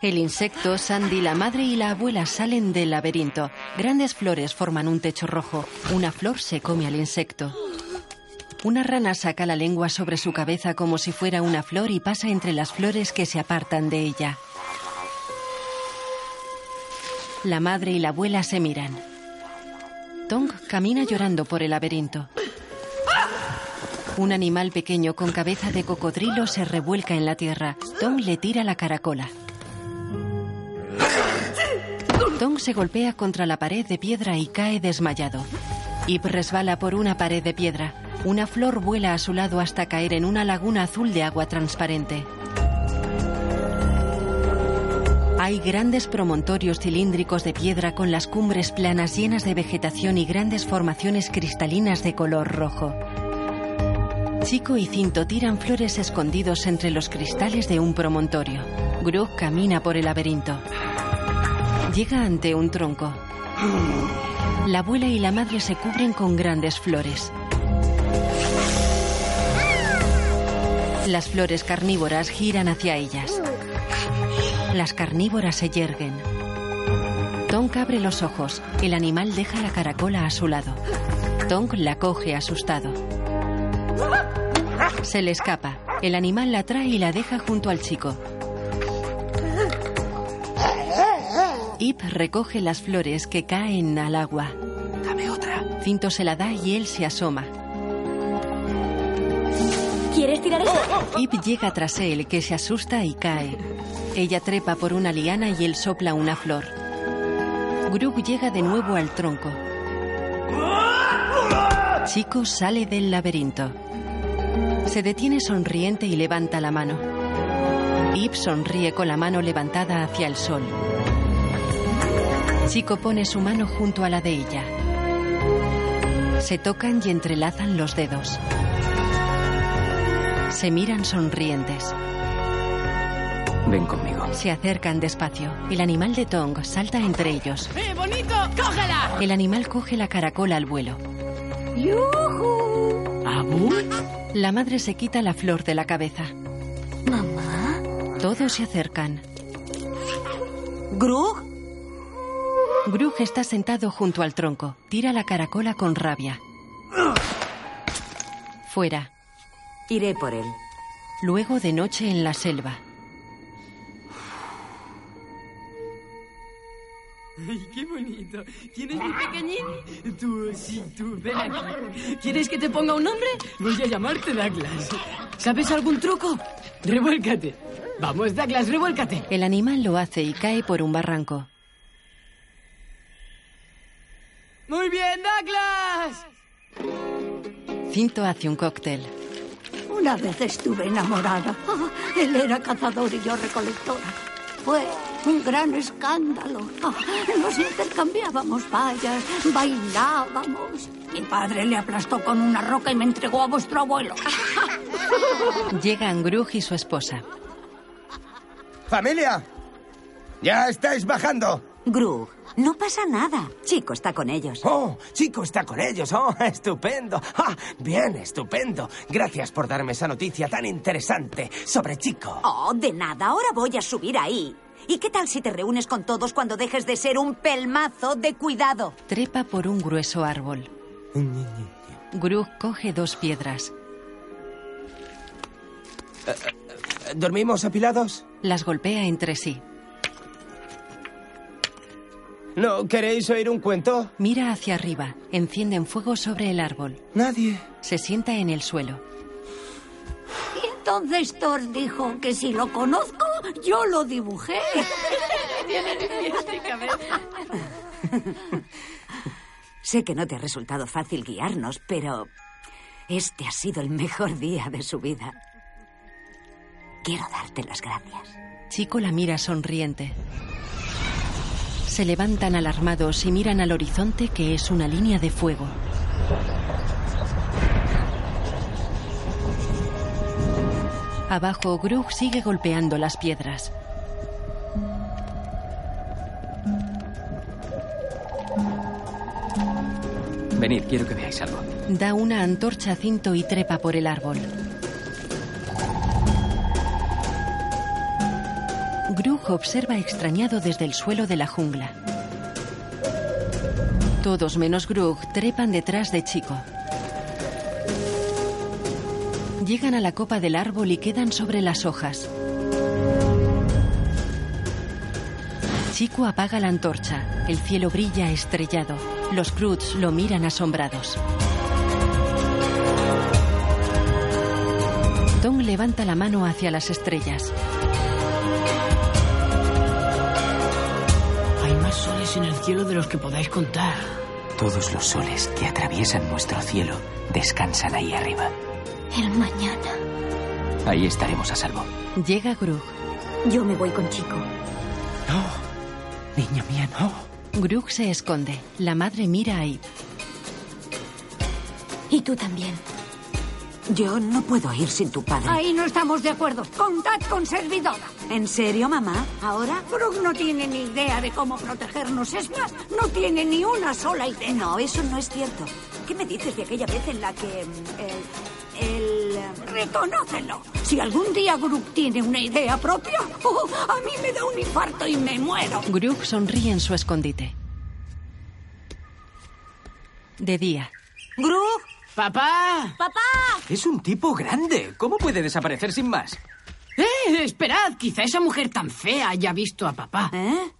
El insecto, Sandy, la madre y la abuela salen del laberinto. Grandes flores forman un techo rojo. Una flor se come al insecto. Una rana saca la lengua sobre su cabeza como si fuera una flor y pasa entre las flores que se apartan de ella. La madre y la abuela se miran. Tong camina llorando por el laberinto. Un animal pequeño con cabeza de cocodrilo se revuelca en la tierra. Tong le tira la caracola. Tong se golpea contra la pared de piedra y cae desmayado. Ip resbala por una pared de piedra. Una flor vuela a su lado hasta caer en una laguna azul de agua transparente. Hay grandes promontorios cilíndricos de piedra con las cumbres planas llenas de vegetación y grandes formaciones cristalinas de color rojo. Chico y Cinto tiran flores escondidos entre los cristales de un promontorio. Grug camina por el laberinto. Llega ante un tronco. La abuela y la madre se cubren con grandes flores. Las flores carnívoras giran hacia ellas. Las carnívoras se yerguen. Tonk abre los ojos. El animal deja la caracola a su lado. Tonk la coge asustado. Se le escapa. El animal la trae y la deja junto al chico. Ip recoge las flores que caen al agua. Dame otra. Cinto se la da y él se asoma. ¿Quieres tirar eso? Ip llega tras él, que se asusta y cae. Ella trepa por una liana y él sopla una flor. Grug llega de nuevo al tronco. Chico sale del laberinto. Se detiene sonriente y levanta la mano. Ip sonríe con la mano levantada hacia el sol. Chico pone su mano junto a la de ella. Se tocan y entrelazan los dedos. Se miran sonrientes. Ven conmigo. Se acercan despacio. El animal de Tong salta entre ellos. ¡Eh, bonito! ¡Cógela! El animal coge la caracola al vuelo. ¡Yujú! ¿Abu? La madre se quita la flor de la cabeza. ¿Mamá? Todos se acercan. ¿Grug? Grug está sentado junto al tronco. Tira la caracola con rabia. Fuera. Iré por él. Luego de noche en la selva. ¡Ay, qué bonito! ¿Tienes mi pequeñín? Tú, sí, tú, ven aquí. ¿Quieres que te ponga un nombre? Voy a llamarte Douglas. ¿Sabes algún truco? Revuélcate. Vamos, Douglas, revuélcate. El animal lo hace y cae por un barranco. ¡Muy bien, Douglas! Cinto hace un cóctel. Una vez estuve enamorada. *laughs* Él era cazador y yo recolectora. Fue un gran escándalo. Ah, *laughs* nos intercambiábamos vallas, bailábamos. Mi padre le aplastó con una roca y me entregó a vuestro abuelo. *laughs* Llegan Grug y su esposa. ¡Familia! ¡Ya estáis bajando! Grug, no pasa nada. Chico está con ellos. ¡Oh! Chico está con ellos. ¡Oh! *laughs* ¡Estupendo! ¡Ah! Bien, estupendo. Gracias por darme esa noticia tan interesante sobre Chico. Oh, de nada. Ahora voy a subir ahí. ¿Y qué tal si te reúnes con todos cuando dejes de ser un pelmazo de cuidado? Trepa por un grueso árbol. Grug coge dos piedras. ¿Dormimos apilados? Las golpea entre sí. ¿No queréis oír un cuento? Mira hacia arriba. Encienden fuego sobre el árbol. Nadie. Se sienta en el suelo. Y entonces Thor dijo que si lo conozco, yo lo dibujé. Sé que no te ha resultado fácil guiarnos, pero este ha sido el mejor día de su vida. Quiero darte las gracias. Chico la mira sonriente. Se levantan alarmados y miran al horizonte que es una línea de fuego. Abajo, Grug sigue golpeando las piedras. Venid, quiero que veáis algo. Da una antorcha a Cinto y trepa por el árbol. Grug observa extrañado desde el suelo de la jungla. Todos menos Grug trepan detrás de Chico. Llegan a la copa del árbol y quedan sobre las hojas. Chico apaga la antorcha. El cielo brilla estrellado. Los Croods lo miran asombrados. Tom levanta la mano hacia las estrellas. Más soles en el cielo de los que podáis contar. Todos los soles que atraviesan nuestro cielo descansan ahí arriba. El mañana. Ahí estaremos a salvo. Llega Grug. Yo me voy con Chico. No, niña mía, no. Grug se esconde. La madre mira a Eve. Y tú también. Yo no puedo ir sin tu padre. Ahí no estamos de acuerdo. Contad con servidora. ¿En serio, mamá? ¿Ahora? Brooke no tiene ni idea de cómo protegernos. Es más, no tiene ni una sola idea. No, eso no es cierto. ¿Qué me dices de aquella vez en la que... mm, El... el eh, Reconócelo. Si algún día Brooke tiene una idea propia, *laughs* oh, a mí me da un infarto y me muero. Grug sonríe en su escondite. De día. ¡Grug! ¡Papá! ¡Papá! Es un tipo grande. ¿Cómo puede desaparecer sin más? ¡Eh! Esperad, quizá esa mujer tan fea haya visto a papá. ¿Eh?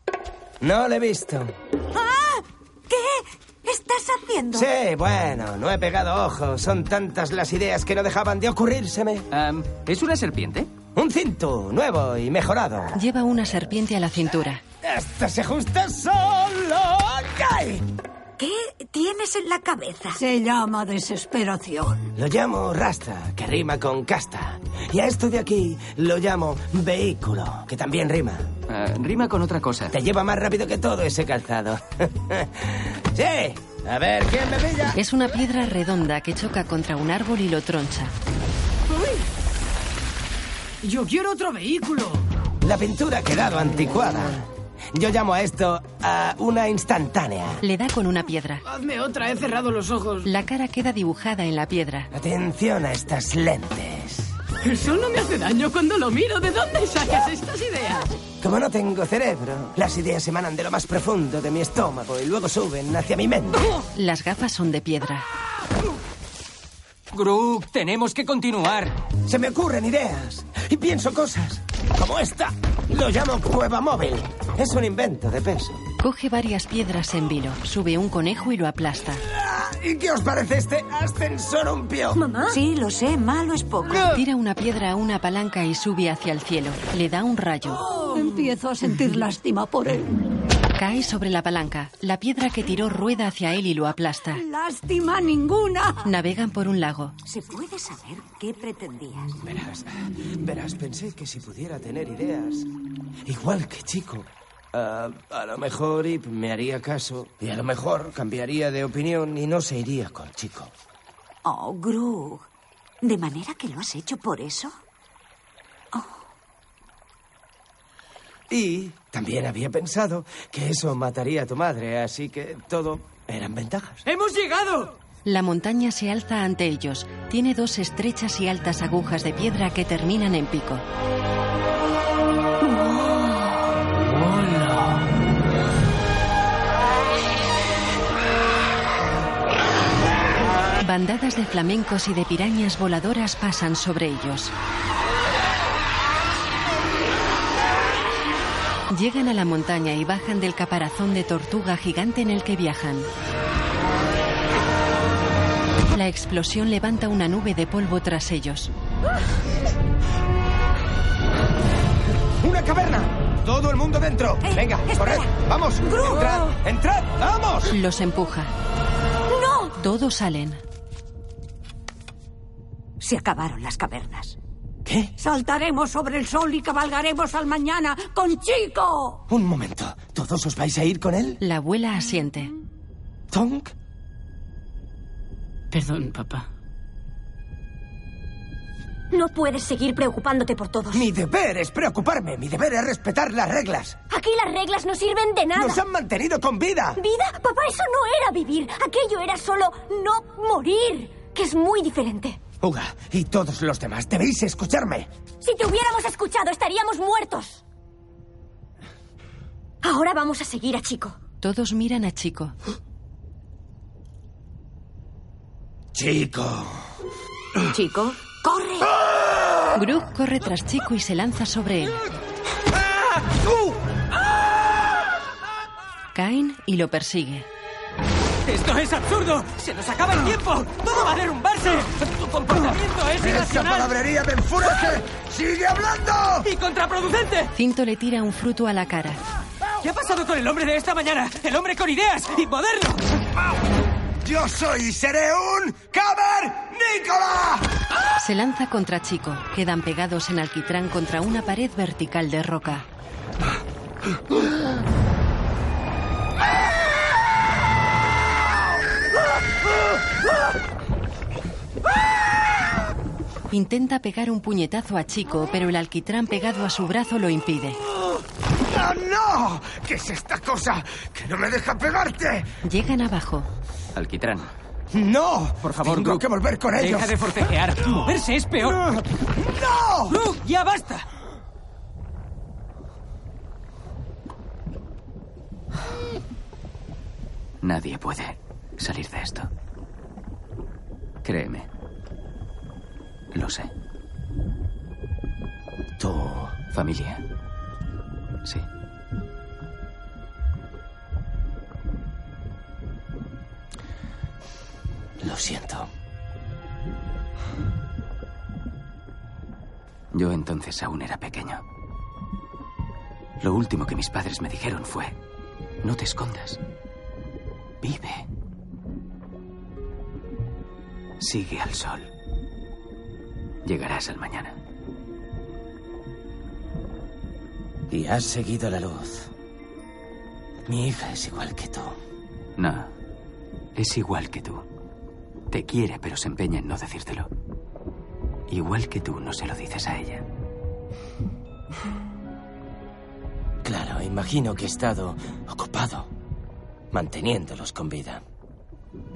No le he visto. ¡Ah! ¿Qué estás haciendo? Sí, bueno, no he pegado ojos. Son tantas las ideas que no dejaban de ocurrírseme. ¿Es una serpiente? Un cinto nuevo y mejorado. Lleva una serpiente a la cintura. Esto se ajusta solo. ¡Ay! ¿Qué tienes en la cabeza? Se llama desesperación. Lo llamo rastra, que rima con casta. Y a esto de aquí lo llamo vehículo, que también rima. Ah, rima con otra cosa. Te lleva más rápido que todo ese calzado. *laughs* sí. A ver, ¿quién me pilla? Es una piedra redonda que choca contra un árbol y lo troncha. Yo quiero otro vehículo. La pintura ha quedado anticuada. Yo llamo a esto a una instantánea. Le da con una piedra. Hazme otra, he cerrado los ojos. La cara queda dibujada en la piedra. Atención a estas lentes. Eso no me hace daño cuando lo miro. ¿De dónde sacas estas ideas? Como no tengo cerebro, las ideas emanan de lo más profundo de mi estómago y luego suben hacia mi mente. Las gafas son de piedra. Grug, tenemos que continuar. Se me ocurren ideas y pienso cosas. Como esta. Lo llamo cueva móvil. Es un invento de peso. Coge varias piedras en vilo, sube un conejo y lo aplasta. Ah, ¿Y qué os parece este ascensor un pío? ¿Mamá? Sí, lo sé, malo es poco. Tira una piedra a una palanca y sube hacia el cielo. Le da un rayo. Empiezo a sentir lástima por él. Cae sobre la palanca. La piedra que tiró rueda hacia él y lo aplasta. Lástima ninguna. Navegan por un lago. ¿Se puede saber qué pretendías? Verás, verás, pensé que si pudiera tener ideas, igual que chico, ah, a lo mejor Ip me haría caso y a lo mejor cambiaría de opinión y no se iría con chico. Oh, Grug. ¿De manera que lo has hecho por eso? Y también había pensado que eso mataría a tu madre, así que todo eran ventajas. ¡Hemos llegado! La montaña se alza ante ellos. Tiene dos estrechas y altas agujas de piedra que terminan en pico. Bandadas de flamencos y de pirañas voladoras pasan sobre ellos. Llegan a la montaña y bajan del caparazón de tortuga gigante en el que viajan. La explosión levanta una nube de polvo tras ellos. ¡Una caverna! ¡Todo el mundo dentro! Eh, Venga, espera. corred. ¡Vamos! Gru. ¡Entrad! ¡Entrad! ¡Vamos! Los empuja. ¡No! Todos salen. Se acabaron las cavernas. ¿Qué? Saltaremos sobre el sol y cabalgaremos al mañana con Chico. Un momento. ¿Todos os vais a ir con él? La abuela asiente. ¿Tonk? Perdón, papá. No puedes seguir preocupándote por todos. Mi deber es preocuparme. Mi deber es respetar las reglas. Aquí las reglas no sirven de nada. Nos han mantenido con vida. ¿Vida? Papá, eso no era vivir. Aquello era solo no morir, que es muy diferente. Uga, y todos los demás, debéis escucharme. Si te hubiéramos escuchado, estaríamos muertos. Ahora vamos a seguir a Chico. Todos miran a Chico. Chico. Chico, corre. Groot corre tras Chico y se lanza sobre él. Caen y lo persigue. ¡Esto es absurdo! ¡Se nos acaba el tiempo! ¡Todo va a derrumbarse! ¡Tu comportamiento es ¡Esa irracional palabrería me enfurece! ¡Sigue hablando! y contraproducente! Cinto le tira un fruto a la cara. ¿Qué ha pasado con el hombre de esta mañana? ¡El hombre con ideas y moderno! Yo soy y seré un cavernícola. Se lanza contra Chico. Quedan pegados en alquitrán contra una pared vertical de roca. Intenta pegar un puñetazo a Chico, pero el alquitrán pegado a su brazo lo impide. ¡Oh, no! ¿Qué es esta cosa que no me deja pegarte? Llegan abajo. Alquitrán. ¡No! Por favor, Tengo que volver con ellos. Deja de forcejear. Moverse es peor. ¡No! ¡Groot, ya basta! Nadie puede salir de esto. Créeme. Lo sé. ¿Tu Familia. Sí. Lo siento. Yo entonces aún era pequeño. Lo último que mis padres me dijeron fue, no te escondas. Vive. Sigue al sol. Llegarás al mañana. Y has seguido la luz. Mi hija es igual que tú. No. Es igual que tú. Te quiere, pero se empeña en no decírtelo. Igual que tú no se lo dices a ella. Claro, imagino que he estado ocupado manteniéndolos con vida.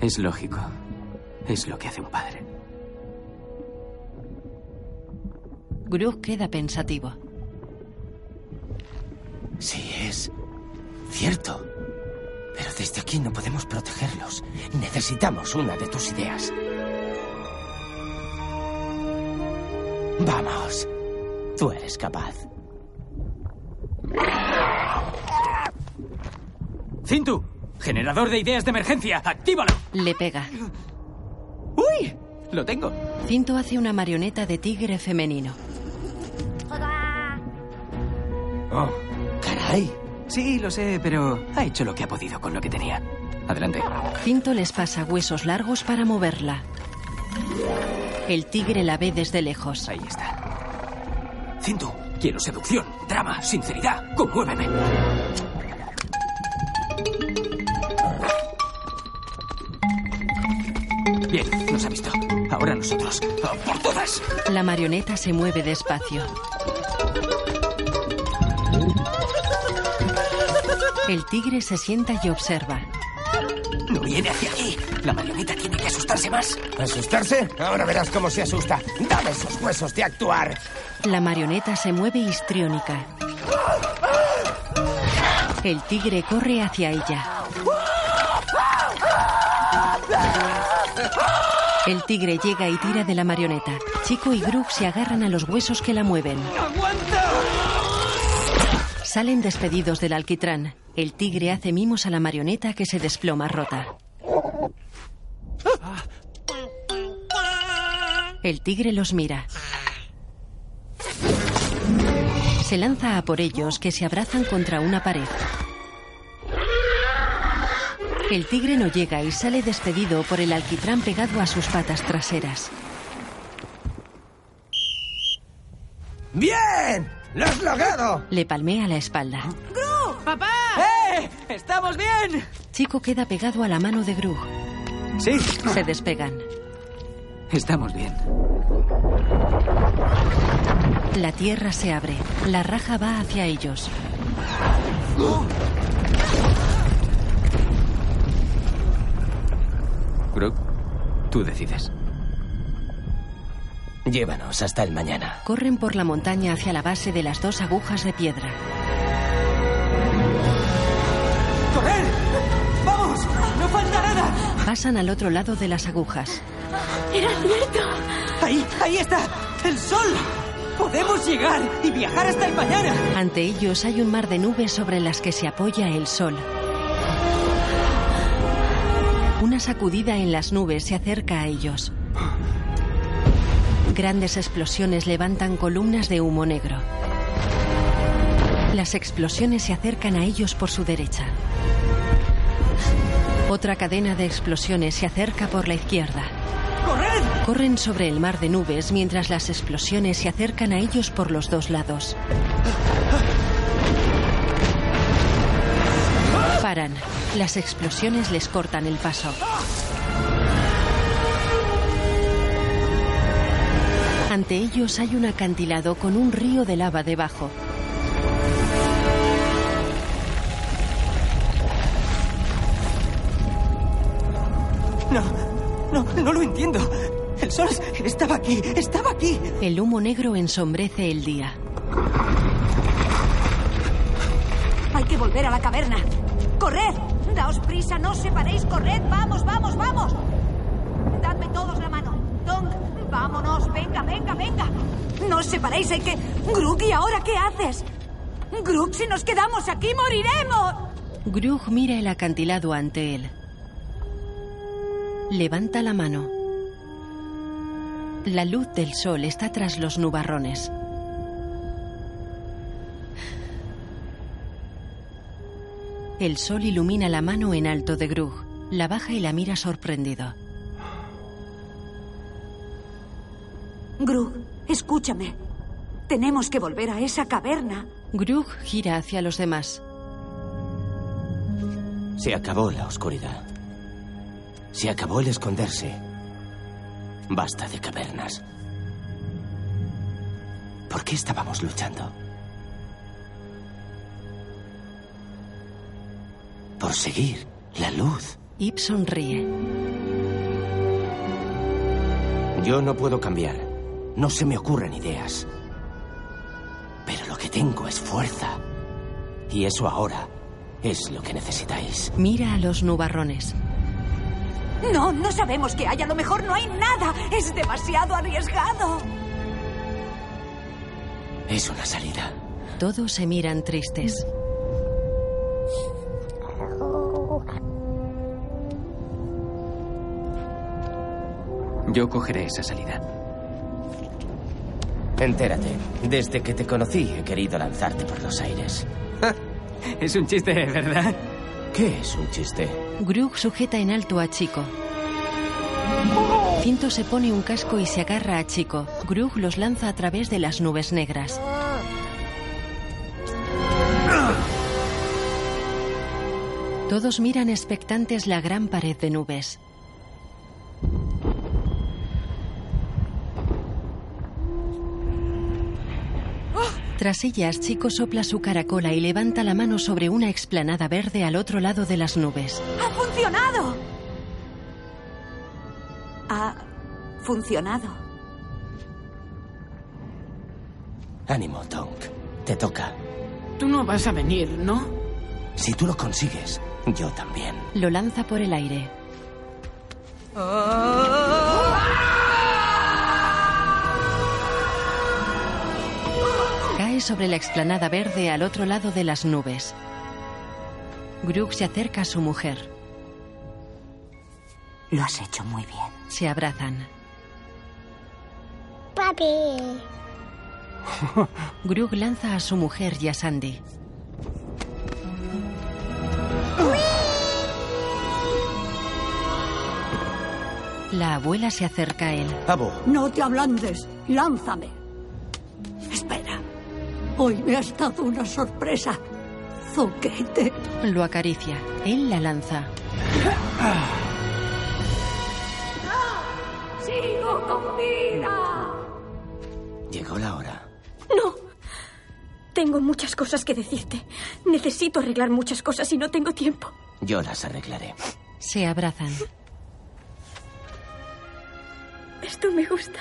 Es lógico. Es lo que hace un padre. Groot queda pensativo. Sí, es cierto. Pero desde aquí no podemos protegerlos. Necesitamos una de tus ideas. Vamos. Tú eres capaz. Cintu, generador de ideas de emergencia, actívalo. Le pega. Lo tengo. Cinto hace una marioneta de tigre femenino. Oh, caray. Sí, lo sé, pero ha hecho lo que ha podido con lo que tenía. Adelante. Cinto les pasa huesos largos para moverla. El tigre la ve desde lejos. Ahí está. Cintu, quiero seducción, drama, sinceridad. Conmuéveme. Bien, nos ha visto. Ahora nosotros. ¡A ¡Por todas! La marioneta se mueve despacio. El tigre se sienta y observa. No viene hacia aquí. La marioneta tiene que asustarse más. ¿Asustarse? Ahora verás cómo se asusta. Dame esos huesos de actuar. La marioneta se mueve histriónica. El tigre corre hacia ella. El tigre llega y tira de la marioneta. Chico y Groot se agarran a los huesos que la mueven. ¡Aguanta! Salen despedidos del alquitrán. El tigre hace mimos a la marioneta que se desploma rota. El tigre los mira. Se lanza a por ellos que se abrazan contra una pared. El tigre no llega y sale despedido por el alquitrán pegado a sus patas traseras. ¡Bien! ¡Lo has logrado! Le palmea la espalda. ¡Papá! ¡Eh! ¡Estamos bien! Chico queda pegado a la mano de Grug. Sí. Se despegan. Estamos bien. La tierra se abre. La raja va hacia ellos. Grook, tú decides. Llévanos hasta el mañana. Corren por la montaña hacia la base de las dos agujas de piedra. ¡Correr! ¡Vamos! ¡No falta nada! Pasan al otro lado de las agujas. ¡Era cierto! ¡Ahí! ¡Ahí está! ¡El sol! ¡Podemos llegar y viajar hasta el mañana! Ante ellos hay un mar de nubes sobre las que se apoya el sol. Una sacudida en las nubes se acerca a ellos. Grandes explosiones levantan columnas de humo negro. Las explosiones se acercan a ellos por su derecha. Otra cadena de explosiones se acerca por la izquierda. ¡Corred! Corren sobre el mar de nubes mientras las explosiones se acercan a ellos por los dos lados. Paran. Las explosiones les cortan el paso. Ante ellos hay un acantilado con un río de lava debajo. No, no, no lo entiendo. El sol estaba aquí, estaba aquí. El humo negro ensombrece el día. Hay que volver a la caverna. ¡Corred! Daos prisa, no os separéis, corred, vamos, vamos, vamos. Dadme todos la mano. Dong, vámonos, venga, venga, venga. No os separéis, hay que... Grook, ¿y ahora qué haces? Grook, si nos quedamos aquí, moriremos. Grug mira el acantilado ante él. Levanta la mano. La luz del sol está tras los nubarrones. El sol ilumina la mano en alto de Grug. La baja y la mira sorprendido. Grook, escúchame. Tenemos que volver a esa caverna. Grug gira hacia los demás. Se acabó la oscuridad. Se acabó el esconderse. Basta de cavernas. ¿Por qué estábamos luchando? Por seguir la luz. Ip sonríe. Yo no puedo cambiar. No se me ocurren ideas. Pero lo que tengo es fuerza. Y eso ahora es lo que necesitáis. Mira a los nubarrones. No, no sabemos qué hay. A lo mejor no hay nada. Es demasiado arriesgado. Es una salida. Todos se miran tristes. Yo cogeré esa salida. Entérate. Desde que te conocí he querido lanzarte por los aires. *laughs* Es un chiste, ¿verdad? ¿Qué es un chiste? Grug sujeta en alto a Chico. Cinto se pone un casco y se agarra a Chico. Grug los lanza a través de las nubes negras. Todos miran expectantes la gran pared de nubes. Tras ellas, Chico sopla su caracola y levanta la mano sobre una explanada verde al otro lado de las nubes. ¡Ha funcionado! Ha funcionado. Ánimo, Tonk. Te toca. Tú no vas a venir, ¿no? Si tú lo consigues, yo también. Lo lanza por el aire. Cae sobre la explanada verde al otro lado de las nubes. Grug se acerca a su mujer. Lo has hecho muy bien. Se abrazan. Papi. Grug lanza a su mujer y a Sandy. La abuela se acerca a él. Abo, No te ablandes. Lánzame. Espera. Hoy me has dado una sorpresa. Zoquete. Lo acaricia. Él la lanza. ¡Sigo con vida! llegó la hora. No. Tengo muchas cosas que decirte. Necesito arreglar muchas cosas y no tengo tiempo. Yo las arreglaré. Se abrazan. Esto me gusta.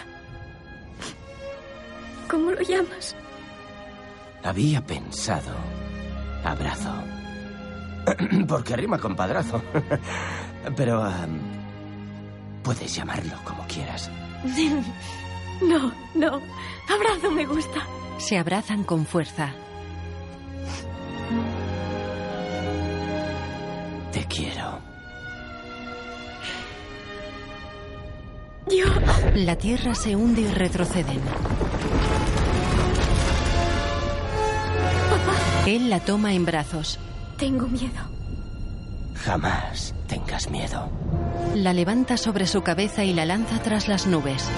¿Cómo lo llamas? Había pensado abrazo. *clears throat* Porque rima con padrazo. *laughs* Pero am, puedes llamarlo como quieras. *laughs* No, no. Abrazo me gusta. Se abrazan con fuerza. Te quiero. Yo... La tierra se hunde y retroceden. Él la toma en brazos. Tengo miedo. Jamás tengas miedo. La levanta sobre su cabeza y la lanza tras las nubes.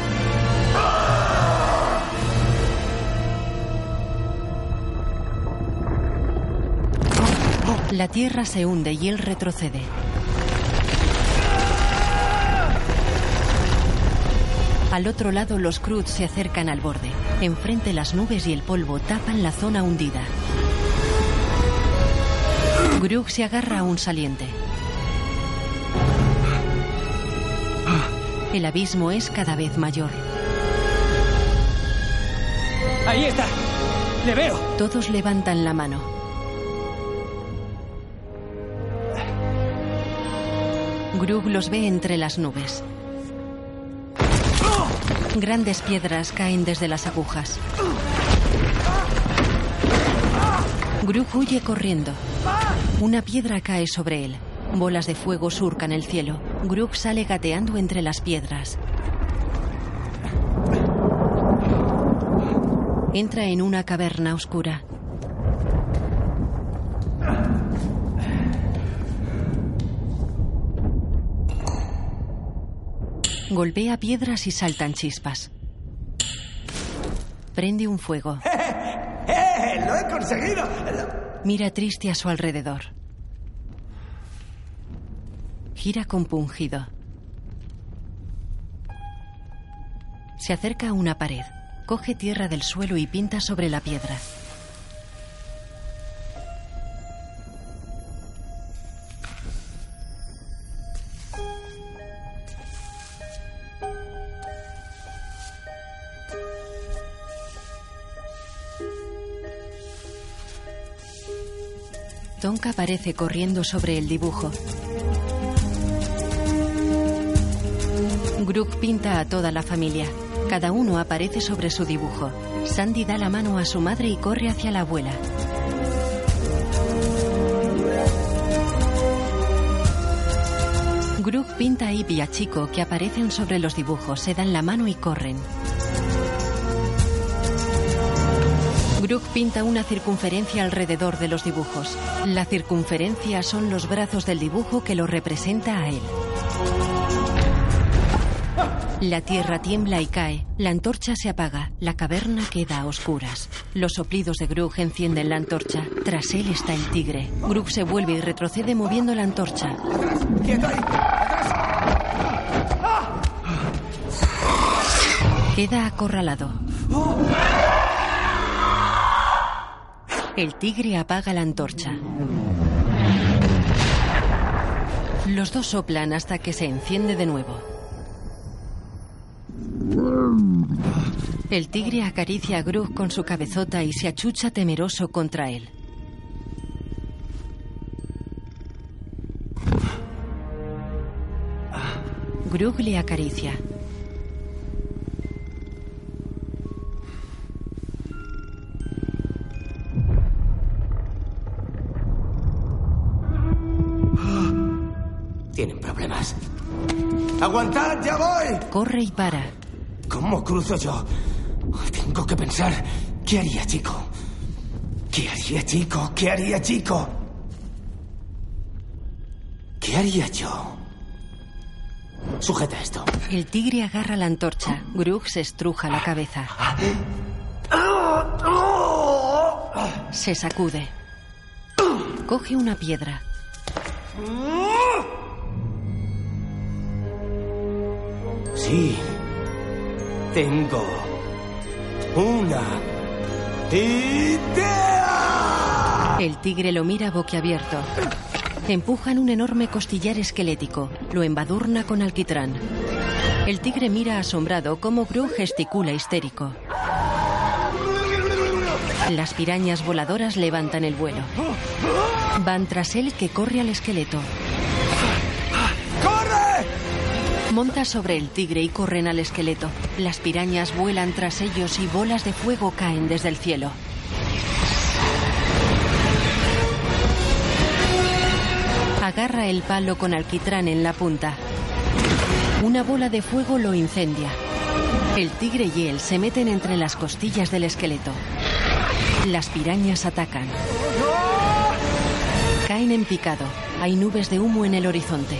La tierra se hunde y él retrocede. Al otro lado los Cruz se acercan al borde. Enfrente las nubes y el polvo tapan la zona hundida. Grug se agarra a un saliente. El abismo es cada vez mayor. Ahí está. Le veo. Todos levantan la mano. Grug los ve entre las nubes. Grandes piedras caen desde las agujas. Grug huye corriendo. Una piedra cae sobre él. Bolas de fuego surcan el cielo. Grug sale gateando entre las piedras. Entra en una caverna oscura. Golpea piedras y saltan chispas. Prende un fuego. *laughs* ¡Eh! ¡Lo he conseguido! Mira triste a su alrededor. Gira compungido. Se acerca a una pared. Coge tierra del suelo y pinta sobre la piedra. Aparece corriendo sobre el dibujo. Grug pinta a toda la familia. Cada uno aparece sobre su dibujo. Sandy da la mano a su madre y corre hacia la abuela. Grug pinta a Ivy y a Chico que aparecen sobre los dibujos, se dan la mano y corren. Grug pinta una circunferencia alrededor de los dibujos. La circunferencia son los brazos del dibujo que lo representa a él. La tierra tiembla y cae. La antorcha se apaga. La caverna queda a oscuras. Los soplidos de Grug encienden la antorcha. Tras él está el tigre. Grug se vuelve y retrocede moviendo la antorcha. Queda acorralado. El tigre apaga la antorcha. Los dos soplan hasta que se enciende de nuevo. El tigre acaricia a Grug con su cabezota y se achucha temeroso contra él. Grug le acaricia. ¡Aguantad! ¡Ya voy! Corre y para. ¿Cómo cruzo yo? Tengo que pensar. ¿Qué haría, chico? ¿Qué haría, chico? ¿Qué haría, chico? ¿Qué haría yo? Sujeta esto. El tigre agarra la antorcha. Grug se estruja la cabeza. Se sacude. Coge una piedra. Sí. Tengo una idea. El tigre lo mira boquiabierto. Empujan un enorme costillar esquelético. Lo embadurna con alquitrán. El tigre mira asombrado cómo Gru gesticula histérico. Las pirañas voladoras levantan el vuelo. Van tras él que corre al esqueleto. Monta sobre el tigre y corren al esqueleto. Las pirañas vuelan tras ellos y bolas de fuego caen desde el cielo. Agarra el palo con alquitrán en la punta. Una bola de fuego lo incendia. El tigre y él se meten entre las costillas del esqueleto. Las pirañas atacan. Caen en picado. Hay nubes de humo en el horizonte.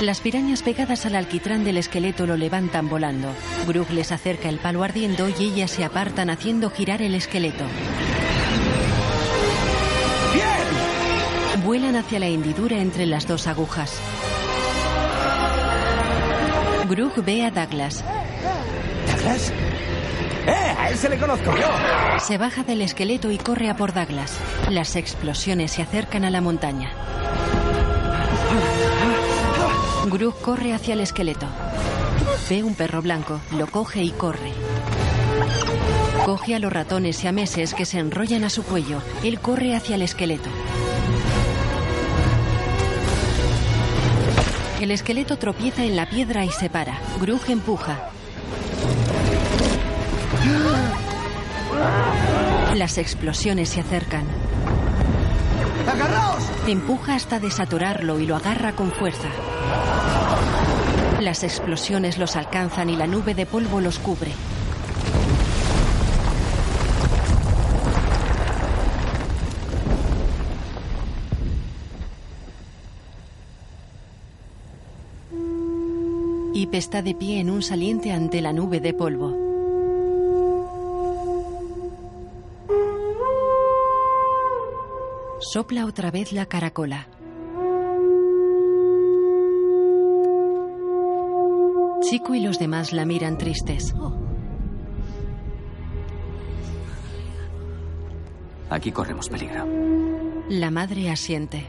Las pirañas pegadas al alquitrán del esqueleto lo levantan volando. Grug les acerca el palo ardiendo y ellas se apartan haciendo girar el esqueleto. Vuelan hacia la hendidura entre las dos agujas. Grug ve a Douglas. ¿Douglas? ¡Eh! A él se le conozco yo. Se baja del esqueleto y corre a por Douglas. Las explosiones se acercan a la montaña. Grug corre hacia el esqueleto. Ve un perro blanco, lo coge y corre. Coge a los ratones siameses que se enrollan a su cuello. Él corre hacia el esqueleto. El esqueleto tropieza en la piedra y se para. Grug empuja. Las explosiones se acercan. ¡Agarraos! Empuja hasta desatorarlo y lo agarra con fuerza. Las explosiones los alcanzan y la nube de polvo los cubre. Ip está de pie en un saliente ante la nube de polvo. Sopla otra vez la caracola. Chico y los demás la miran tristes. Aquí corremos peligro. La madre asiente.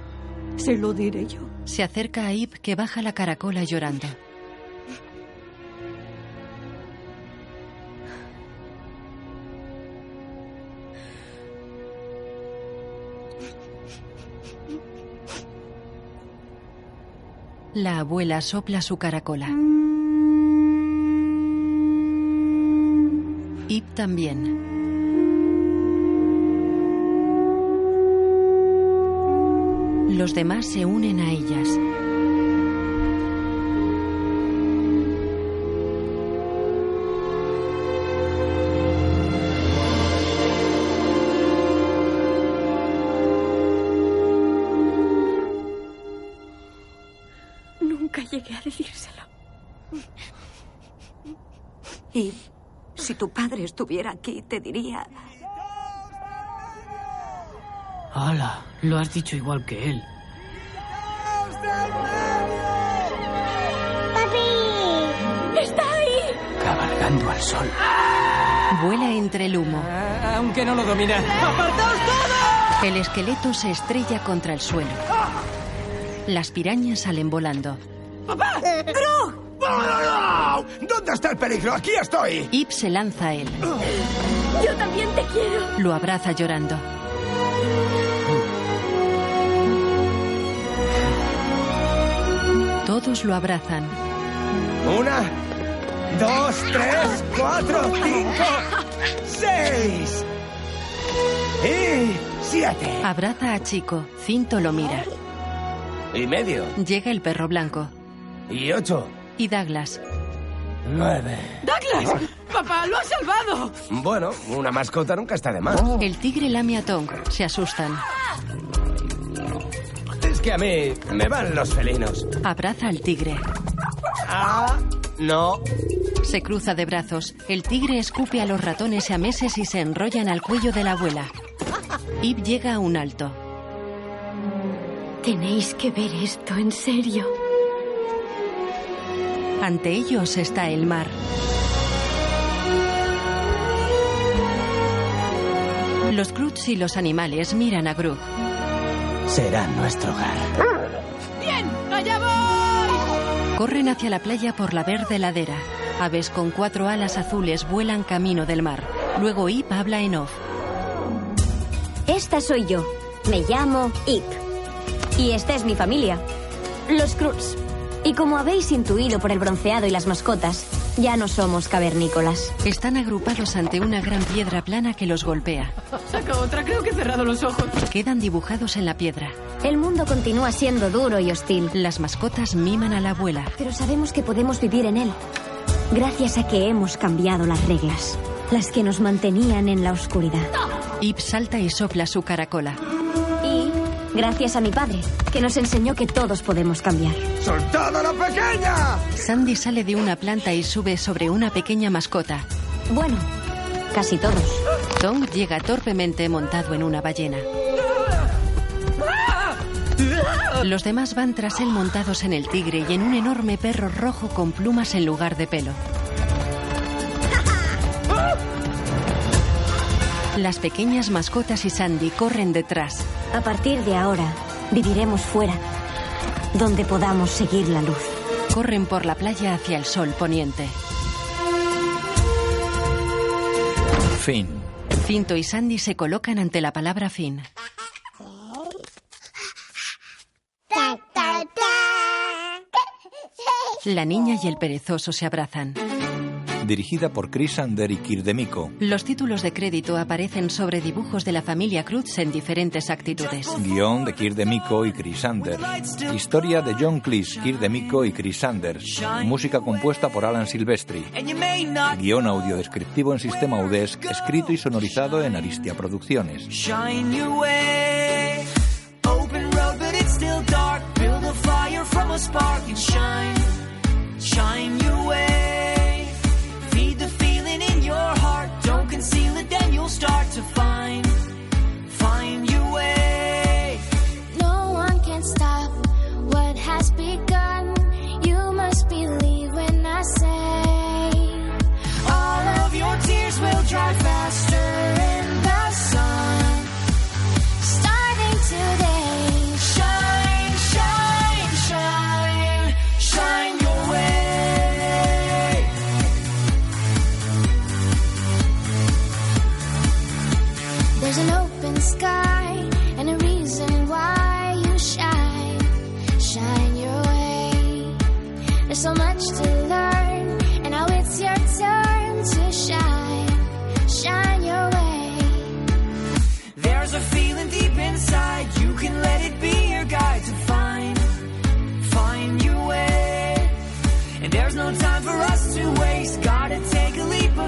Se lo diré yo. Se acerca a Ip que baja la caracola llorando. La abuela sopla su caracola. Ip también. Los demás se unen a ellas. Estuviera aquí, te diría... Hola, lo has dicho igual que él. ¡Está ahí! Cabalgando al sol. Vuela entre el humo. Ah, aunque no lo domina. El esqueleto se estrella contra el suelo. Las pirañas salen volando. ¿Dónde está el peligro? Aquí estoy. Ip se lanza a él. Yo también te quiero. Lo abraza llorando. Todos lo abrazan. Una, dos, tres, cuatro, cinco, seis. Y siete. Abraza a Chico. Cinto lo mira. Y medio. Llega el perro blanco. Y ocho. Y Douglas. Nueve. ¡Douglas! papá! ¡Lo has salvado! Bueno, una mascota nunca está de más. El tigre lame a Tong. Se asustan. Es que a mí me van los felinos. Abraza al tigre. Ah, no. Se cruza de brazos. El tigre escupe a los ratones a meses y se enrollan al cuello de la abuela. Ip llega a un alto. Tenéis que ver esto, en serio. Ante ellos está el mar. Los Groots y los animales miran a Groot. Será nuestro hogar. ¡Bien! ¡Allá voy! Corren hacia la playa por la verde ladera. Aves con cuatro alas azules vuelan camino del mar. Luego Ip habla en off. Esta soy yo. Me llamo Ip. Y esta es mi familia. Los Cruz. Y como habéis intuido por el bronceado y las mascotas, ya no somos cavernícolas. Están agrupados ante una gran piedra plana que los golpea. *laughs* Saca otra, creo que he cerrado los ojos. Quedan dibujados en la piedra. El mundo continúa siendo duro y hostil. Las mascotas miman a la abuela. Pero sabemos que podemos vivir en él. Gracias a que hemos cambiado las reglas. Las que nos mantenían en la oscuridad. Ip salta y sopla su caracola. Gracias a mi padre, que nos enseñó que todos podemos cambiar. ¡Soltad a la pequeña! Sandy sale de una planta y sube sobre una pequeña mascota. Bueno, casi todos. Tong llega torpemente montado en una ballena. Los demás van tras él montados en el tigre y en un enorme perro rojo con plumas en lugar de pelo. Las pequeñas mascotas y Sandy corren detrás. A partir de ahora, viviremos fuera, donde podamos seguir la luz. Corren por la playa hacia el sol poniente. Fin. Cinto y Sandy se colocan ante la palabra fin. La niña y el perezoso se abrazan. Dirigida por Chris Ander y Kirdemiko. Los títulos de crédito aparecen sobre dibujos de la familia Cruz en diferentes actitudes. Guión de Kirdemiko y Chris Ander. Historia de John Cleese, Kirdemiko y Chris Sanders. Música compuesta por Alan Silvestri. Guión audio descriptivo en sistema UDESC, escrito y sonorizado en Aristia Producciones. Shine your way. Open road, but it's still dark. Build a fire from a spark and shine. Shine your way. Conceal it, then you'll start to find. Find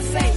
say